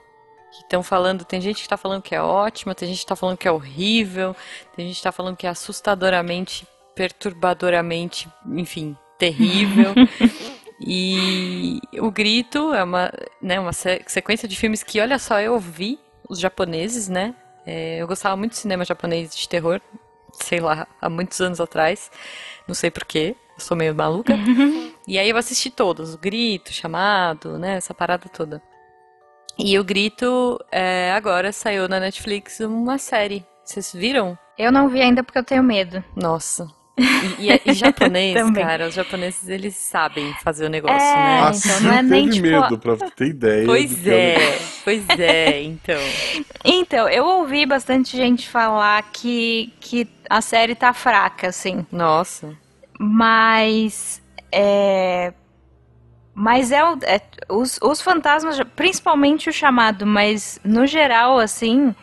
Que estão falando, tem gente que tá falando que é ótima, tem gente que tá falando que é horrível, tem gente que tá falando que é assustadoramente, perturbadoramente, enfim, terrível. E o Grito é uma, né, uma se- sequência de filmes que, olha só, eu vi os japoneses, né? É, eu gostava muito de cinema japonês de terror, sei lá, há muitos anos atrás. Não sei porquê, eu sou meio maluca. E aí eu assisti todos, o Grito, Chamado, né? Essa parada toda. E o Grito, é, agora saiu na Netflix uma série. Vocês viram? Eu não vi ainda porque eu tenho medo. Nossa. E, e, e japonês, cara, os japoneses eles sabem fazer o negócio, É, né? então Assim não é nem, tipo, medo, pra ter ideia. Pois é. é, pois é, então. Então, eu ouvi bastante gente falar que, que a série tá fraca, assim. Nossa. Mas. É. Mas é, o- é- os, os fantasmas, principalmente o chamado, mas no geral, assim,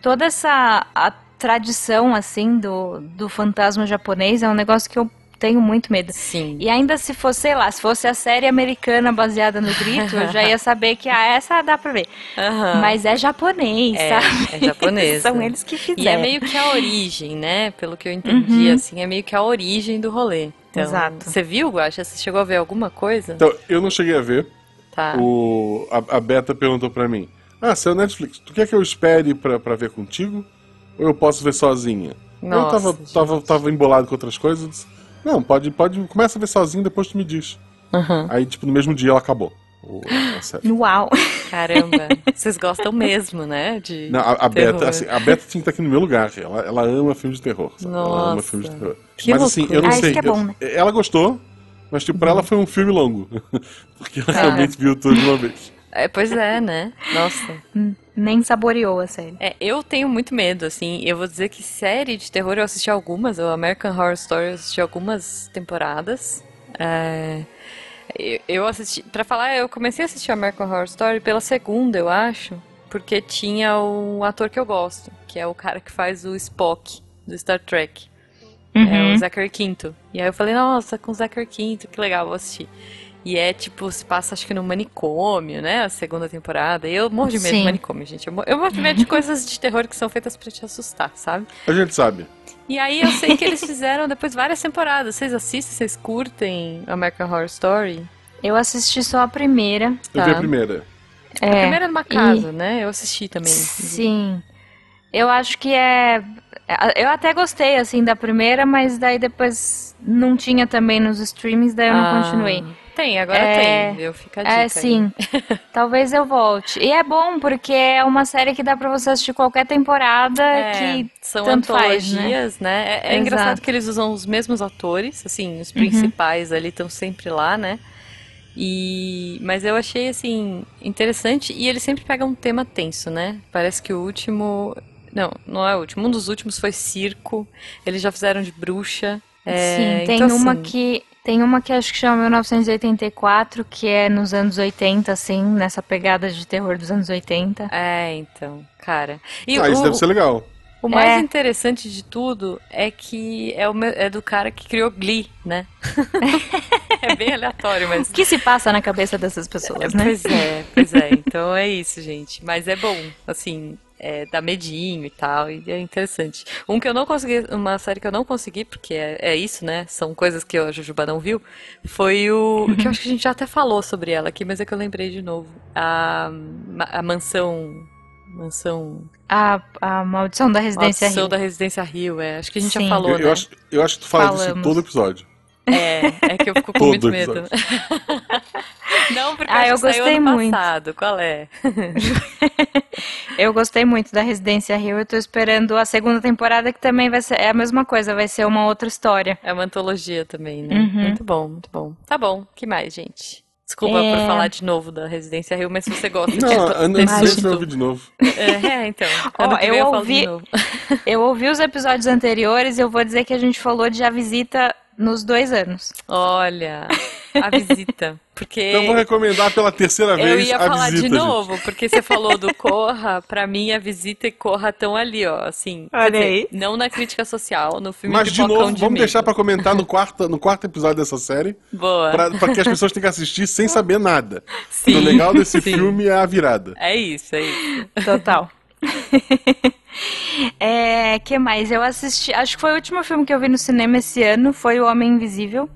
toda essa a tradição, assim, do, do fantasma japonês é um negócio que eu tenho muito medo. Sim. E ainda se fosse, sei lá, se fosse a série americana baseada no grito, eu já ia saber que ah, essa dá pra ver. Aham. Mas é japonês, É, sabe? é japonês, São né? eles que E é fizeram. meio que a origem, né? Pelo que eu entendi, Uhum. assim, é meio que a origem do rolê. Então, Exato. Você viu, Guaxa? Você chegou a ver alguma coisa? Então, eu não cheguei a ver. Tá. O, a, a Beta perguntou pra mim: Ah, seu Netflix, tu quer que eu espere pra, pra ver contigo? Ou eu posso ver sozinha? Nossa, eu tava, gente. tava, tava embolado com outras coisas. eu disse, Não, pode, pode. Começa a ver sozinho, depois tu me diz. Aham. Aí, tipo, no mesmo dia ela acabou. O, a série. Uau. Caramba. Vocês gostam mesmo, né? De Não, a, a terror. Beta, assim, a Beta tinha que estar aqui no meu lugar. Ela, ela ama filme de terror. sabe? Ela ama Nossa, filme de terror. que mas assim, eu não loucura. Ah, sei. é eu- bom, né? Ela gostou, mas tipo, pra ela foi um filme longo. Porque ela Ah. realmente viu tudo de uma vez. É, pois é, né? Nossa. Nem saboreou a série. É, eu tenho muito medo, assim. Eu vou dizer que série de terror eu assisti algumas. O American Horror Story eu assisti algumas temporadas. É, eu- assisti. Pra falar, eu comecei a assistir American Horror Story pela segunda, eu acho. Porque tinha um ator que eu gosto, que é o cara que faz o Spock do Star Trek. É Uhum. o Zachary Quinto. E aí eu falei, nossa, com o Zachary Quinto, que legal, vou assistir. E é tipo, se passa acho que no manicômio, né? A segunda temporada. E eu morro de medo de manicômio, gente. Eu morro, eu morro de medo de coisas de terror que são feitas pra te assustar, sabe? A gente sabe. E aí eu sei que eles fizeram depois várias temporadas. Vocês assistem, vocês curtem American Horror Story? Eu assisti só a primeira. Eu Tá. vi a primeira. A É, primeira numa casa, né? Eu assisti também. Sim. Eu acho que é. Eu até gostei, assim, da primeira, mas daí depois não tinha também nos streamings, daí eu não Ah, continuei. Tem, agora É, tem. Viu? Fica a dica É, sim. Talvez eu volte. E é bom, porque é uma série que dá pra você assistir qualquer temporada É, que são tanto faz, né? antologias, né? É, é. Uhum. engraçado que eles usam os mesmos atores, assim, os principais ali estão sempre lá, né? E mas eu achei assim interessante e eles sempre pegam um tema tenso, né? Parece que o último, não, não é o último, um dos últimos foi circo. Eles já fizeram de bruxa. É, Sim, tem então, uma assim, que. Tem uma que acho que chama 1984, que é nos anos 80, assim, nessa pegada de terror dos anos 80. É, então, cara. E ah, isso o- deve ser legal. O mais É. interessante de tudo é que é, o me- é do cara que criou Glee, né? é bem aleatório, mas. O que se passa na cabeça dessas pessoas, né? Pois é, pois é. Então é isso, gente. Mas é bom, assim, é, dá medinho e tal, e é interessante. Um que eu não consegui, uma série que eu não consegui, porque é, é isso, né? São coisas que a Jujuba não viu, foi o. que eu acho que a gente já até falou sobre ela aqui, mas é que eu lembrei de novo. A, a mansão. Mansão. A, a maldição da residência Maldição Hill. da Residência Rio, é. Acho que a gente Sim. já falou, Eu, né? eu acho, eu acho que tu fala disso em Falamos. todo episódio. É, é que eu fico com Todo muito medo. Não, porque Ah, eu gostei muito. passado. Qual é? Eu gostei muito da Residência Rio. Eu tô esperando a segunda temporada, que também vai ser é a mesma coisa, vai ser uma outra história. É uma antologia também, né? Uhum. Muito bom, muito bom. Tá bom, que mais, gente? Desculpa É. por falar de novo da Residência Rio, mas se você gosta Não, de vai susto... ouvir de novo. É, é, então. Ó, eu eu falo ouvi- de novo. Eu ouvi os episódios anteriores e eu vou dizer que a gente falou de A Visita nos dois anos. Olha, a visita. Porque Então eu vou recomendar pela terceira eu vez ia a falar visita. de gente. novo, porque você falou do Corra, pra mim a visita e Corra estão ali, ó, assim. quer Olha dizer, aí. Não na crítica social, no filme Mas de novo, de vamos Medo. deixar pra comentar no quarto, no quarto episódio dessa série, Boa. pra, pra que as pessoas tenham que assistir sem saber nada. Sim, o legal desse sim. filme é a virada. É isso, é isso. Total. é, que mais? Eu assisti. Acho que foi o último filme que eu vi no cinema esse ano. Foi O Homem Invisível.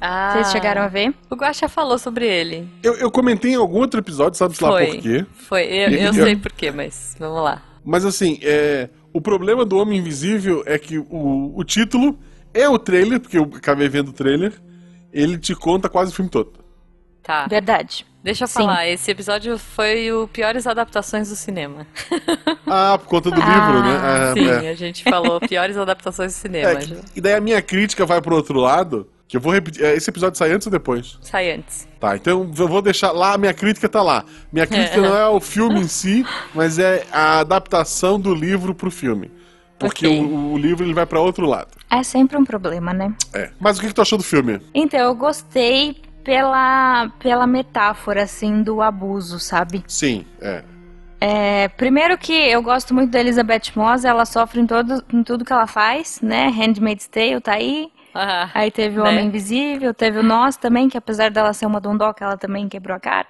Ah, Vocês chegaram a ver? O Guaxa falou sobre ele. Eu, eu comentei em algum outro episódio, sabe-se lá por quê. Foi, eu, eu eu- sei porquê, mas vamos lá. Mas assim, é, o problema do Homem Invisível é que o, o título é o trailer, porque eu acabei vendo o trailer, ele te conta quase o filme todo. Tá. Verdade. Deixa eu Sim. falar, esse episódio foi o piores adaptações do cinema. Ah, por conta do Ah, livro, né? Ah, Sim, é. a gente falou piores adaptações do cinema. É, e daí a minha crítica vai pro outro lado, que eu vou repetir. é, Esse episódio sai antes ou depois? Sai antes. Tá, então eu vou deixar lá, a minha crítica tá lá. Minha crítica É. não é o filme em si, mas é a adaptação do livro pro filme. Porque Ok. o, o livro ele vai pra outro lado. É sempre um problema, né? É. Mas o que, que tu achou do filme? Então, eu gostei pela, pela metáfora, assim, do abuso, sabe? Sim, é. É, primeiro que eu gosto muito da Elizabeth Moss, ela sofre em, todo, em tudo que ela faz, né? Handmaid's Tale tá aí. Ah, Aí teve o Né? Homem Invisível, teve o Nós também, que apesar dela ser uma dondoca, ela também quebrou a cara.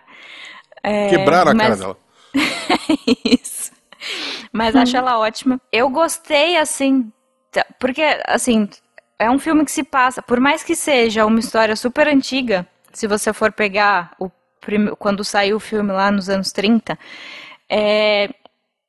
É, Quebraram a cara mas- dela. Isso. Mas acho ela ótima. Eu gostei, assim, porque, assim, é um filme que se passa, por mais que seja uma história super antiga, se você for pegar o quando saiu o filme lá nos anos 30, é,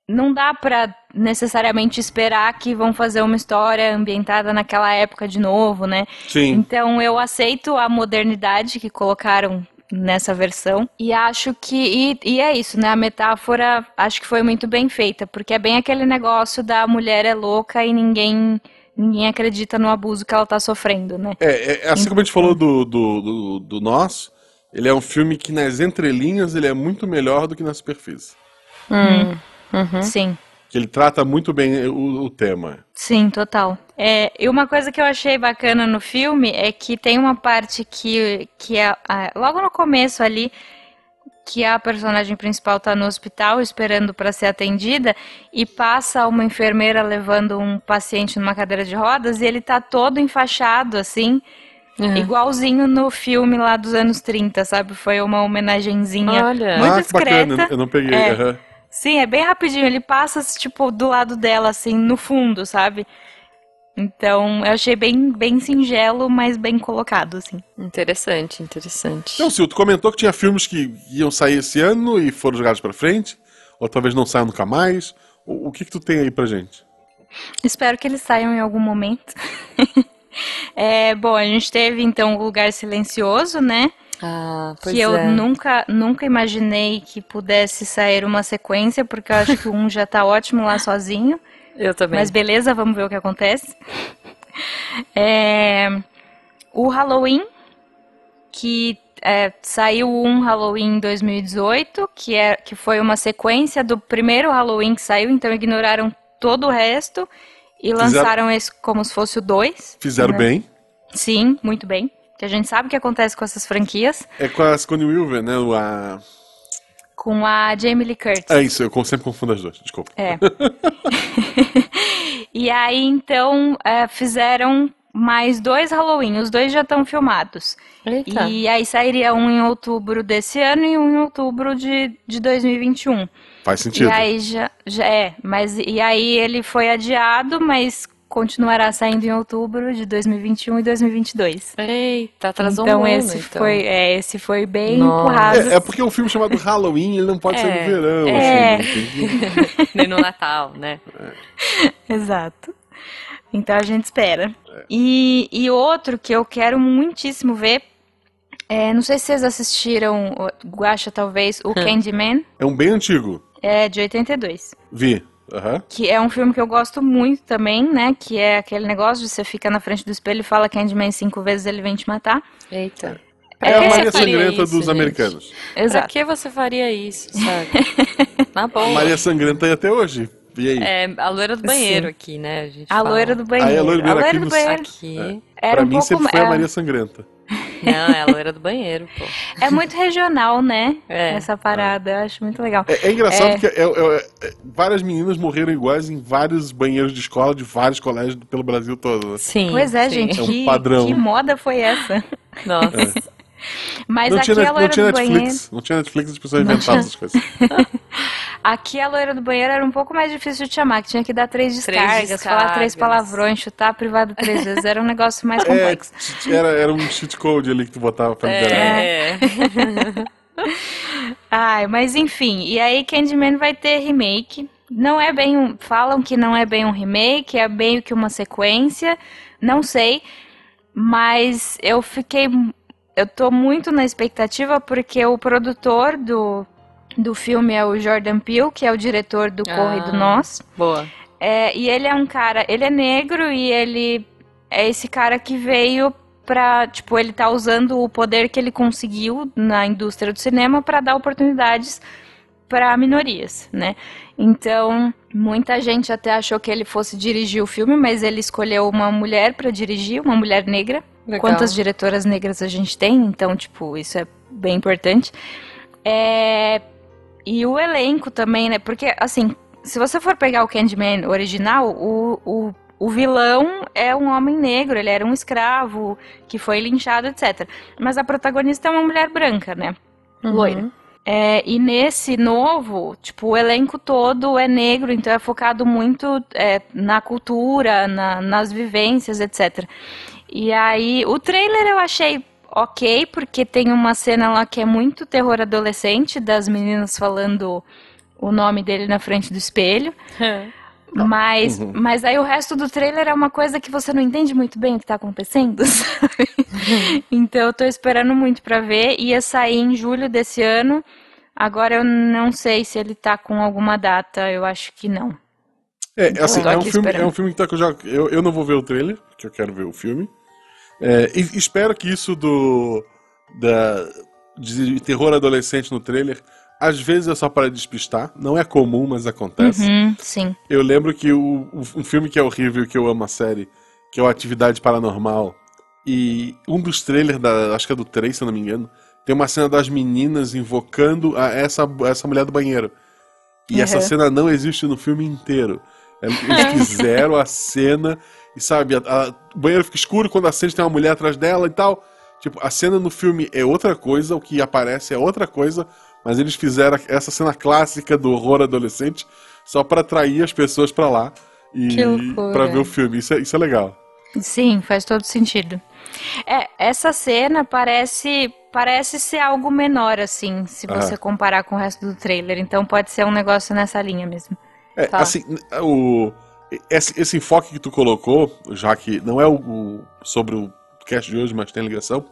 não dá pra necessariamente esperar que vão fazer uma história ambientada naquela época de novo, né? Sim. Então eu aceito a modernidade que colocaram nessa versão e acho que e, e é isso, né? A metáfora acho que foi muito bem feita, porque é bem aquele negócio da mulher é louca e ninguém ninguém acredita no abuso que ela tá sofrendo, né? É, é, assim como a gente falou do, do, do, do Nós, ele é um filme que nas entrelinhas ele é muito melhor do que na superfície. Sim. Que ele trata muito bem o, o tema. Sim, total. É, e uma coisa que eu achei bacana no filme é que tem uma parte que, que é, a- logo no começo ali, que a personagem principal tá no hospital esperando para ser atendida e passa uma enfermeira levando um paciente numa cadeira de rodas e ele tá todo enfaixado assim, Uhum. igualzinho no filme lá dos anos 30, sabe? Foi uma homenagenzinha Olha. muito ah, que bacana, discreta. eu não peguei. É. aham. Sim, é bem rapidinho. Ele passa, tipo, do lado dela, assim, no fundo, sabe? Então, eu achei bem, bem singelo, mas bem colocado, assim. Interessante, interessante. Então, Sil, tu comentou que tinha filmes que iam sair esse ano e foram jogados pra frente, ou talvez não saiam nunca mais. O, o que que tu tem aí pra gente? Espero que eles saiam em algum momento. É, bom, a gente teve, então, o Lugar Silencioso, né? Ah, pois que eu é. nunca, nunca imaginei que pudesse sair uma sequência, porque eu acho que o um já tá ótimo lá sozinho. Eu também. Mas beleza, vamos ver o que acontece. É, o Halloween, que é, saiu um Halloween em 2018, que, é, que foi uma sequência do primeiro Halloween que saiu, então ignoraram todo o resto e Fizeram- lançaram esse como se fosse o 2. Fizeram né? bem. Sim, muito bem. Que a gente sabe o que acontece com essas franquias. É com a Sigourney Weaver, né? o- A... com a Jamie Lee Curtis. É isso, eu sempre confundo as duas, desculpa. É. e aí, então, é, fizeram mais dois Halloween. Os dois já estão filmados. Eita. E aí sairia um em outubro desse ano e um em outubro de, de 2021. Faz sentido. E aí já, já é, mas e aí ele foi adiado, mas continuará saindo em outubro de 2021 e 2022. Eita, atrasou então um ano, esse então. foi, é, esse foi bem Nossa. empurrado. É, é porque é um filme chamado Halloween, ele não pode ser É. no verão, É. assim. que- Nem no Natal, né? Exato. Então a gente espera. E, e outro que eu quero muitíssimo ver, é, não sei se vocês assistiram, o Guacha talvez, o Candyman, É um bem antigo. é de 82. Vi. Aham. Que é um filme que eu gosto muito também, né? Que é aquele negócio de você fica na frente do espelho e fala Candyman cinco vezes ele vem te matar. Eita. É, Pra a que Maria Sangrenta isso, dos gente? americanos. Pra Exato. que você faria isso, sabe? Na boa. Maria Sangrenta aí até hoje. E aí? É, a loira do banheiro Sim. aqui, né? A, gente A loira do banheiro. Aí a loira do banheiro aqui do no- banheiro Aqui. era pra um mim pouco sempre foi a é, Maria Sangrenta. Não, é a loira do banheiro, pô. é muito regional, né? É. Essa parada, eu acho muito legal. É, é engraçado É. porque é- é- é- várias meninas morreram iguais em vários banheiros de escola de vários colégios pelo Brasil todo. né? Sim. Pois é, sim. gente, É um que, padrão. que moda foi essa? Nossa. Mas não, aqui tinha, a net- não loira tinha do banheiro. Netflix. Não tinha Netflix, as pessoas inventavam tinha. essas coisas. Aqui a loira do banheiro era um pouco mais difícil de chamar, que tinha que dar três Três descargas, falar três descargas. palavrões, chutar a privada três vezes. Era um negócio mais É, complexo. t- era, era um cheat code ali que tu botava pra liberar. É. Ai, mas enfim, e aí Candyman vai ter remake. Não é bem um. Falam que não é bem um remake, é meio que uma sequência. Não sei. Mas eu fiquei. Eu tô muito na expectativa porque o produtor do, do filme é o Jordan Peele, que é o diretor do Corre do Ah. Nós. Boa. É, e ele é um cara, ele é negro e ele é esse cara que veio pra, tipo, ele tá usando o poder que ele conseguiu na indústria do cinema pra dar oportunidades pra minorias, né? Então, muita gente até achou que ele fosse dirigir o filme, mas ele escolheu uma mulher pra dirigir, uma mulher negra. Legal. Quantas diretoras negras a gente tem? Então, tipo, isso é bem importante. É, E o elenco também, né? Porque, assim, se você for pegar o Candyman original, o, o, o vilão é um homem negro, ele era um escravo que foi linchado, etc. Mas a protagonista é uma mulher branca, né? Uhum. Loira. É, e nesse novo, tipo, o elenco todo é negro, então é focado muito é, na cultura, na- nas vivências, etc. E aí, o trailer eu achei ok, porque tem uma cena lá que é muito terror adolescente, das meninas falando o nome dele na frente do espelho. Mas, Uhum. mas aí o resto do trailer é uma coisa que você não entende muito bem o que tá acontecendo, sabe? então eu tô esperando muito pra ver. Ia sair em julho desse ano. Agora eu não sei se ele tá com alguma data, eu acho que não. É, Então, assim, é um filme, é um filme que tá que eu já. Eu, eu não vou ver o trailer, porque eu quero ver o filme. É, espero que isso do. Da, de terror adolescente no trailer, às vezes é só para despistar. Não é comum, mas acontece. Uhum, sim. Eu lembro que o, um filme que é horrível, que eu amo a série, que é o Atividade Paranormal, e um dos trailers, da, acho que é do 3, se eu não me engano, tem uma cena das meninas invocando a, essa, essa mulher do banheiro. E essa Uhum. cena não existe no filme inteiro. Eles fizeram a cena e, sabe, a- a- o banheiro fica escuro quando acende tem uma mulher atrás dela e tal. Tipo, a cena no filme é outra coisa, o que aparece é outra coisa, mas eles fizeram essa cena clássica do horror adolescente só pra atrair as pessoas pra lá e para ver o filme. Isso é, isso é legal. Sim, faz todo sentido. É, essa cena parece parece ser algo menor, assim, se Aham. você comparar com o resto do trailer. Então pode ser um negócio nessa linha mesmo. É, Tá. assim, o, esse, esse enfoque que tu colocou, já que não é o, o- sobre o cast de hoje, mas tem ligação.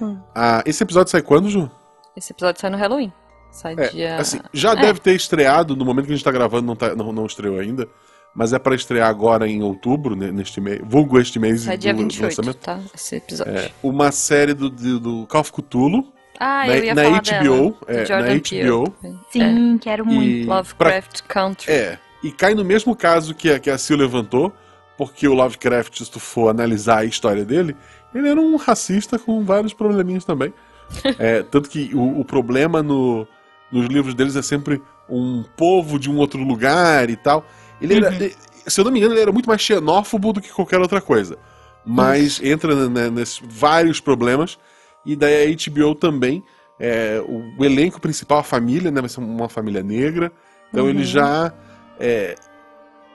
Hum. Ah, esse episódio sai quando, Ju? Esse episódio sai no Halloween. Sai É, dia. assim, já É. deve ter estreado, no momento que a gente tá gravando, não, tá- não, não estreou ainda. Mas é pra estrear agora em outubro, né, neste mês, vulgo este mês Sai do, dia do 28, lançamento. tá? Esse episódio. É, uma série do, do, do Call of Cthulhu, Ah, na, eu ia na falar HBO, dela, é, na Peele. HBO. Sim, quero muito. E É. pra- Lovecraft Country. É, e cai no mesmo caso que a, que a Sil levantou, porque o Lovecraft, se tu for analisar a história dele, ele era um racista com vários probleminhas também. É, tanto que o, o problema no, nos livros deles é sempre um povo de um outro lugar e tal. Ele era, Uhum. se eu não me engano, ele era muito mais xenófobo do que qualquer outra coisa. Mas entra né, nesses vários problemas. E daí a HBO também, é, o, o elenco principal, a família, né, vai ser uma família negra. Então Uhum. eles já é,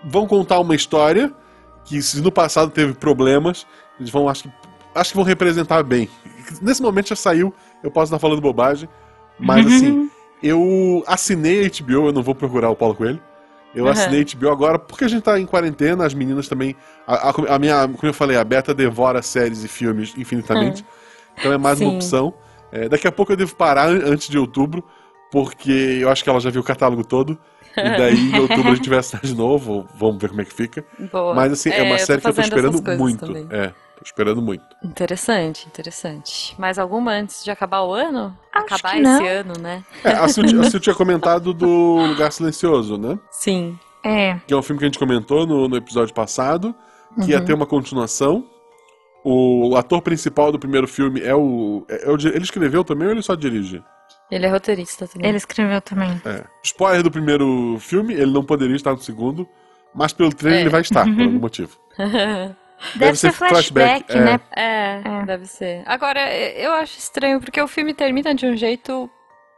vão contar uma história que se no passado teve problemas, eles vão, acho que, acho que vão representar bem. Nesse momento já saiu, eu posso estar falando bobagem, mas Uhum. assim, eu assinei a HBO, eu não vou procurar o Paulo Coelho. Eu Uhum. assinei a HBO agora porque a gente tá em quarentena, as meninas também. A, a- a minha, como eu falei, a Beta devora séries e filmes infinitamente. Então é mais uma Sim. opção. É, daqui a pouco eu devo parar an- antes de outubro, porque eu acho que ela já viu o catálogo todo. E daí em outubro a gente vai assinar de novo, vamos ver como é que fica. Boa. Mas assim, é, uma tô série que eu tô esperando muito. também. É, tô esperando muito. Interessante, interessante. Mais alguma antes de acabar o ano? Acho acabar que esse ano, né? É, a Sil, a Sil tinha comentado do Lugar Silencioso, né? Sim. É. Que é um filme que a gente comentou no, no episódio passado, que ia ter uma continuação. O ator principal do primeiro filme é o, é o di- Ele escreveu também ou ele só dirige? Ele é roteirista também. Ele escreveu também. É. Spoiler do primeiro filme, ele não poderia estar no segundo, mas pelo trailer É. ele vai estar, por algum motivo. Deve, ser flashback, é. né? É, É. deve ser. Agora, eu acho estranho porque o filme termina de um jeito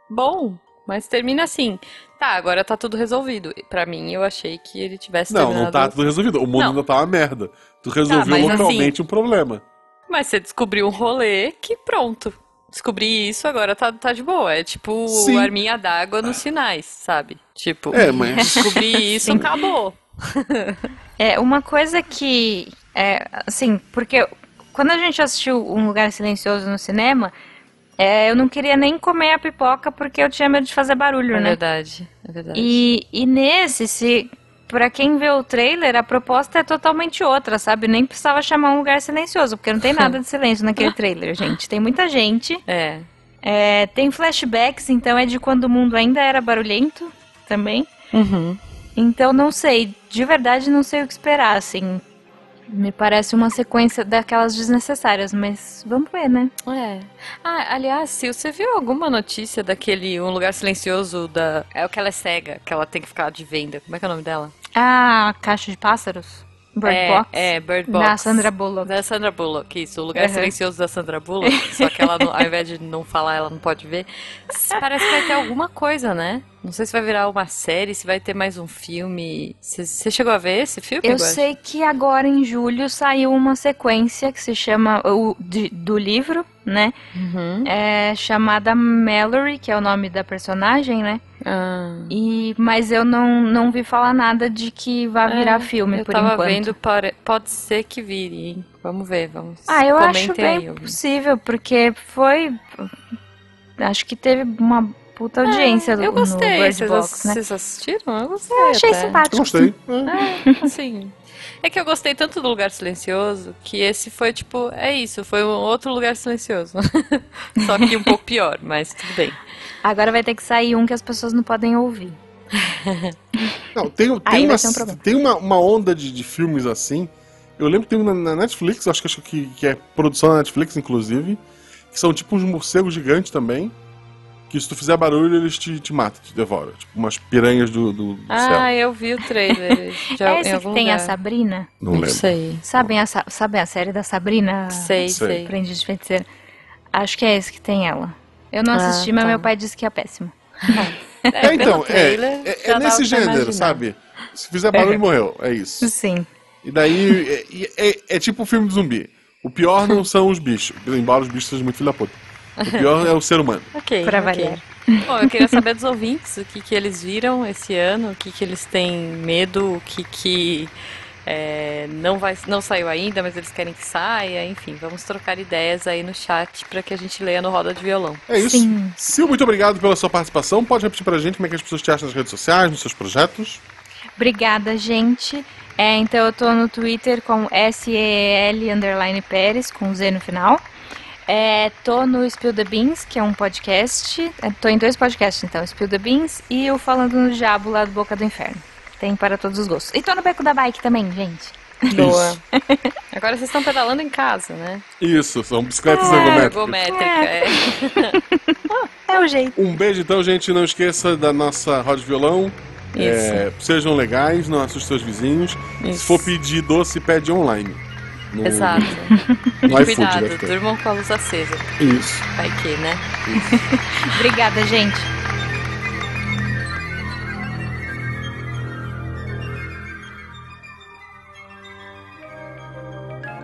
bom, mas termina assim. Tá, agora tá tudo resolvido. Pra mim, eu achei que ele tivesse Não, terminado... não tá tudo resolvido. O mundo Não. ainda tá uma merda. Tu resolveu mas localmente um problema. Mas você descobriu um rolê que pronto. Descobri isso, agora tá, tá de boa. É tipo Sim. arminha d'água nos sinais, sabe? Tipo, É, mas. descobri isso, Sim. acabou. É, uma coisa que. É, assim, porque quando a gente assistiu Um Lugar Silencioso no cinema, é, eu não queria nem comer a pipoca porque eu tinha medo de fazer barulho, É né? verdade, é verdade. E, e nesse, se. Pra quem vê o trailer, a proposta é totalmente outra, sabe? Nem precisava chamar um lugar silencioso, porque não tem nada de silêncio naquele trailer, gente. Tem muita gente. É, É, tem flashbacks, então é de quando o mundo ainda era barulhento também. Uhum. Então não sei, de verdade não sei o que esperar, assim. Me parece uma sequência daquelas desnecessárias, mas vamos ver, né? É. Ah, aliás, se você viu alguma notícia daquele Um Lugar Silencioso da. É o que ela é cega, que ela tem que ficar de venda. Como é que é o nome dela? Ah, Caixa de Pássaros? Bird é, Box? É, Bird Box. Da Sandra Bullock. Da Sandra Bullock, isso. O Lugar Uhum. Silencioso da Sandra Bullock. só que ela, não- ao invés de não falar, ela não pode ver. Parece que vai ter alguma coisa, né? Não sei se vai virar uma série, se vai ter mais um filme. Você chegou a ver esse filme? Eu Guaxa? sei que agora em julho saiu uma sequência que se chama o, de- do livro, né? Uhum. É chamada Mallory, que é o nome da personagem, né? Ah. E mas eu não, não vi falar nada de que vai virar É, filme eu por tava enquanto. vendo, pare- pode ser que vire, hein? Vamos ver, vamos. Ah, eu acho bem aí, possível, porque foi. Acho que teve uma puta audiência É, eu no gostei. Bird Vocês, Box, né? vocês assistiram? Eu gostei. Eu achei até. Eu simpático. gostei. É, assim. É que eu gostei tanto do Lugar Silencioso que esse foi tipo, é isso, foi um outro lugar silencioso. Só que um pouco pior, mas tudo bem. Agora vai ter que sair um que as pessoas não podem ouvir. Não, tem, tem, uma, um tem uma, uma onda de, de filmes assim. Eu lembro que tem um na, na Netflix, acho que, acho que, que é produção da Netflix, inclusive, que são tipo uns morcegos gigantes também. Que se tu fizer barulho, eles te, te matam, te devoram. Tipo umas piranhas do, do, do Ah, céu. eu vi o trailer. Já, é esse que tem a lugar. Sabrina? Não Não lembro. sei. Sabem a, Sa- sabem a série da Sabrina? Sei, Sei. sei. Aprendiz de Feiticeira. Acho que é esse que tem ela. Eu não Ah, assisti, mas tá. meu pai disse que é péssimo. É, então, é, trailer, é, é dá nesse gênero, imaginar. sabe? Se fizer barulho, morreu. É isso. Sim. E daí, é, é- é tipo um filme de zumbi. O pior não são os bichos, embora os bichos sejam muito filho da puta. O pior é o ser humano. Ok. Pra ok. variar. Bom, eu queria saber dos ouvintes o que, que eles viram esse ano, o que, que eles têm medo, o que, que é, não, vai, não saiu ainda, mas eles querem que saia. Enfim, vamos trocar ideias aí no chat para que a gente leia no Roda de Violão. É isso. Sim. Sil, muito obrigado pela sua participação. Pode repetir pra gente como é que as pessoas te acham nas redes sociais, nos seus projetos? Obrigada, gente. É, então eu tô no Twitter com S-E-L underline Pérez, com Z no final. É, tô no Spill the Beans, que é um podcast. É, tô em dois podcasts, então, Spill the Beans e o Falando no Diabo lá do Boca do Inferno. Tem para todos os gostos. E tô no Beco da Bike também, gente. Boa. Agora vocês estão pedalando em casa, né? Isso, são bicicletas É, ergométricas. Ergométrica, é. É é o jeito. Um beijo então, gente. Não esqueça da nossa roda de violão. É, sejam legais, não assustem seus vizinhos. Isso. Se for pedir doce, pede online. No, Exato. No Cuidado, ficar. durmam com a luz acesa. Isso. Vai que, né? Obrigada, gente.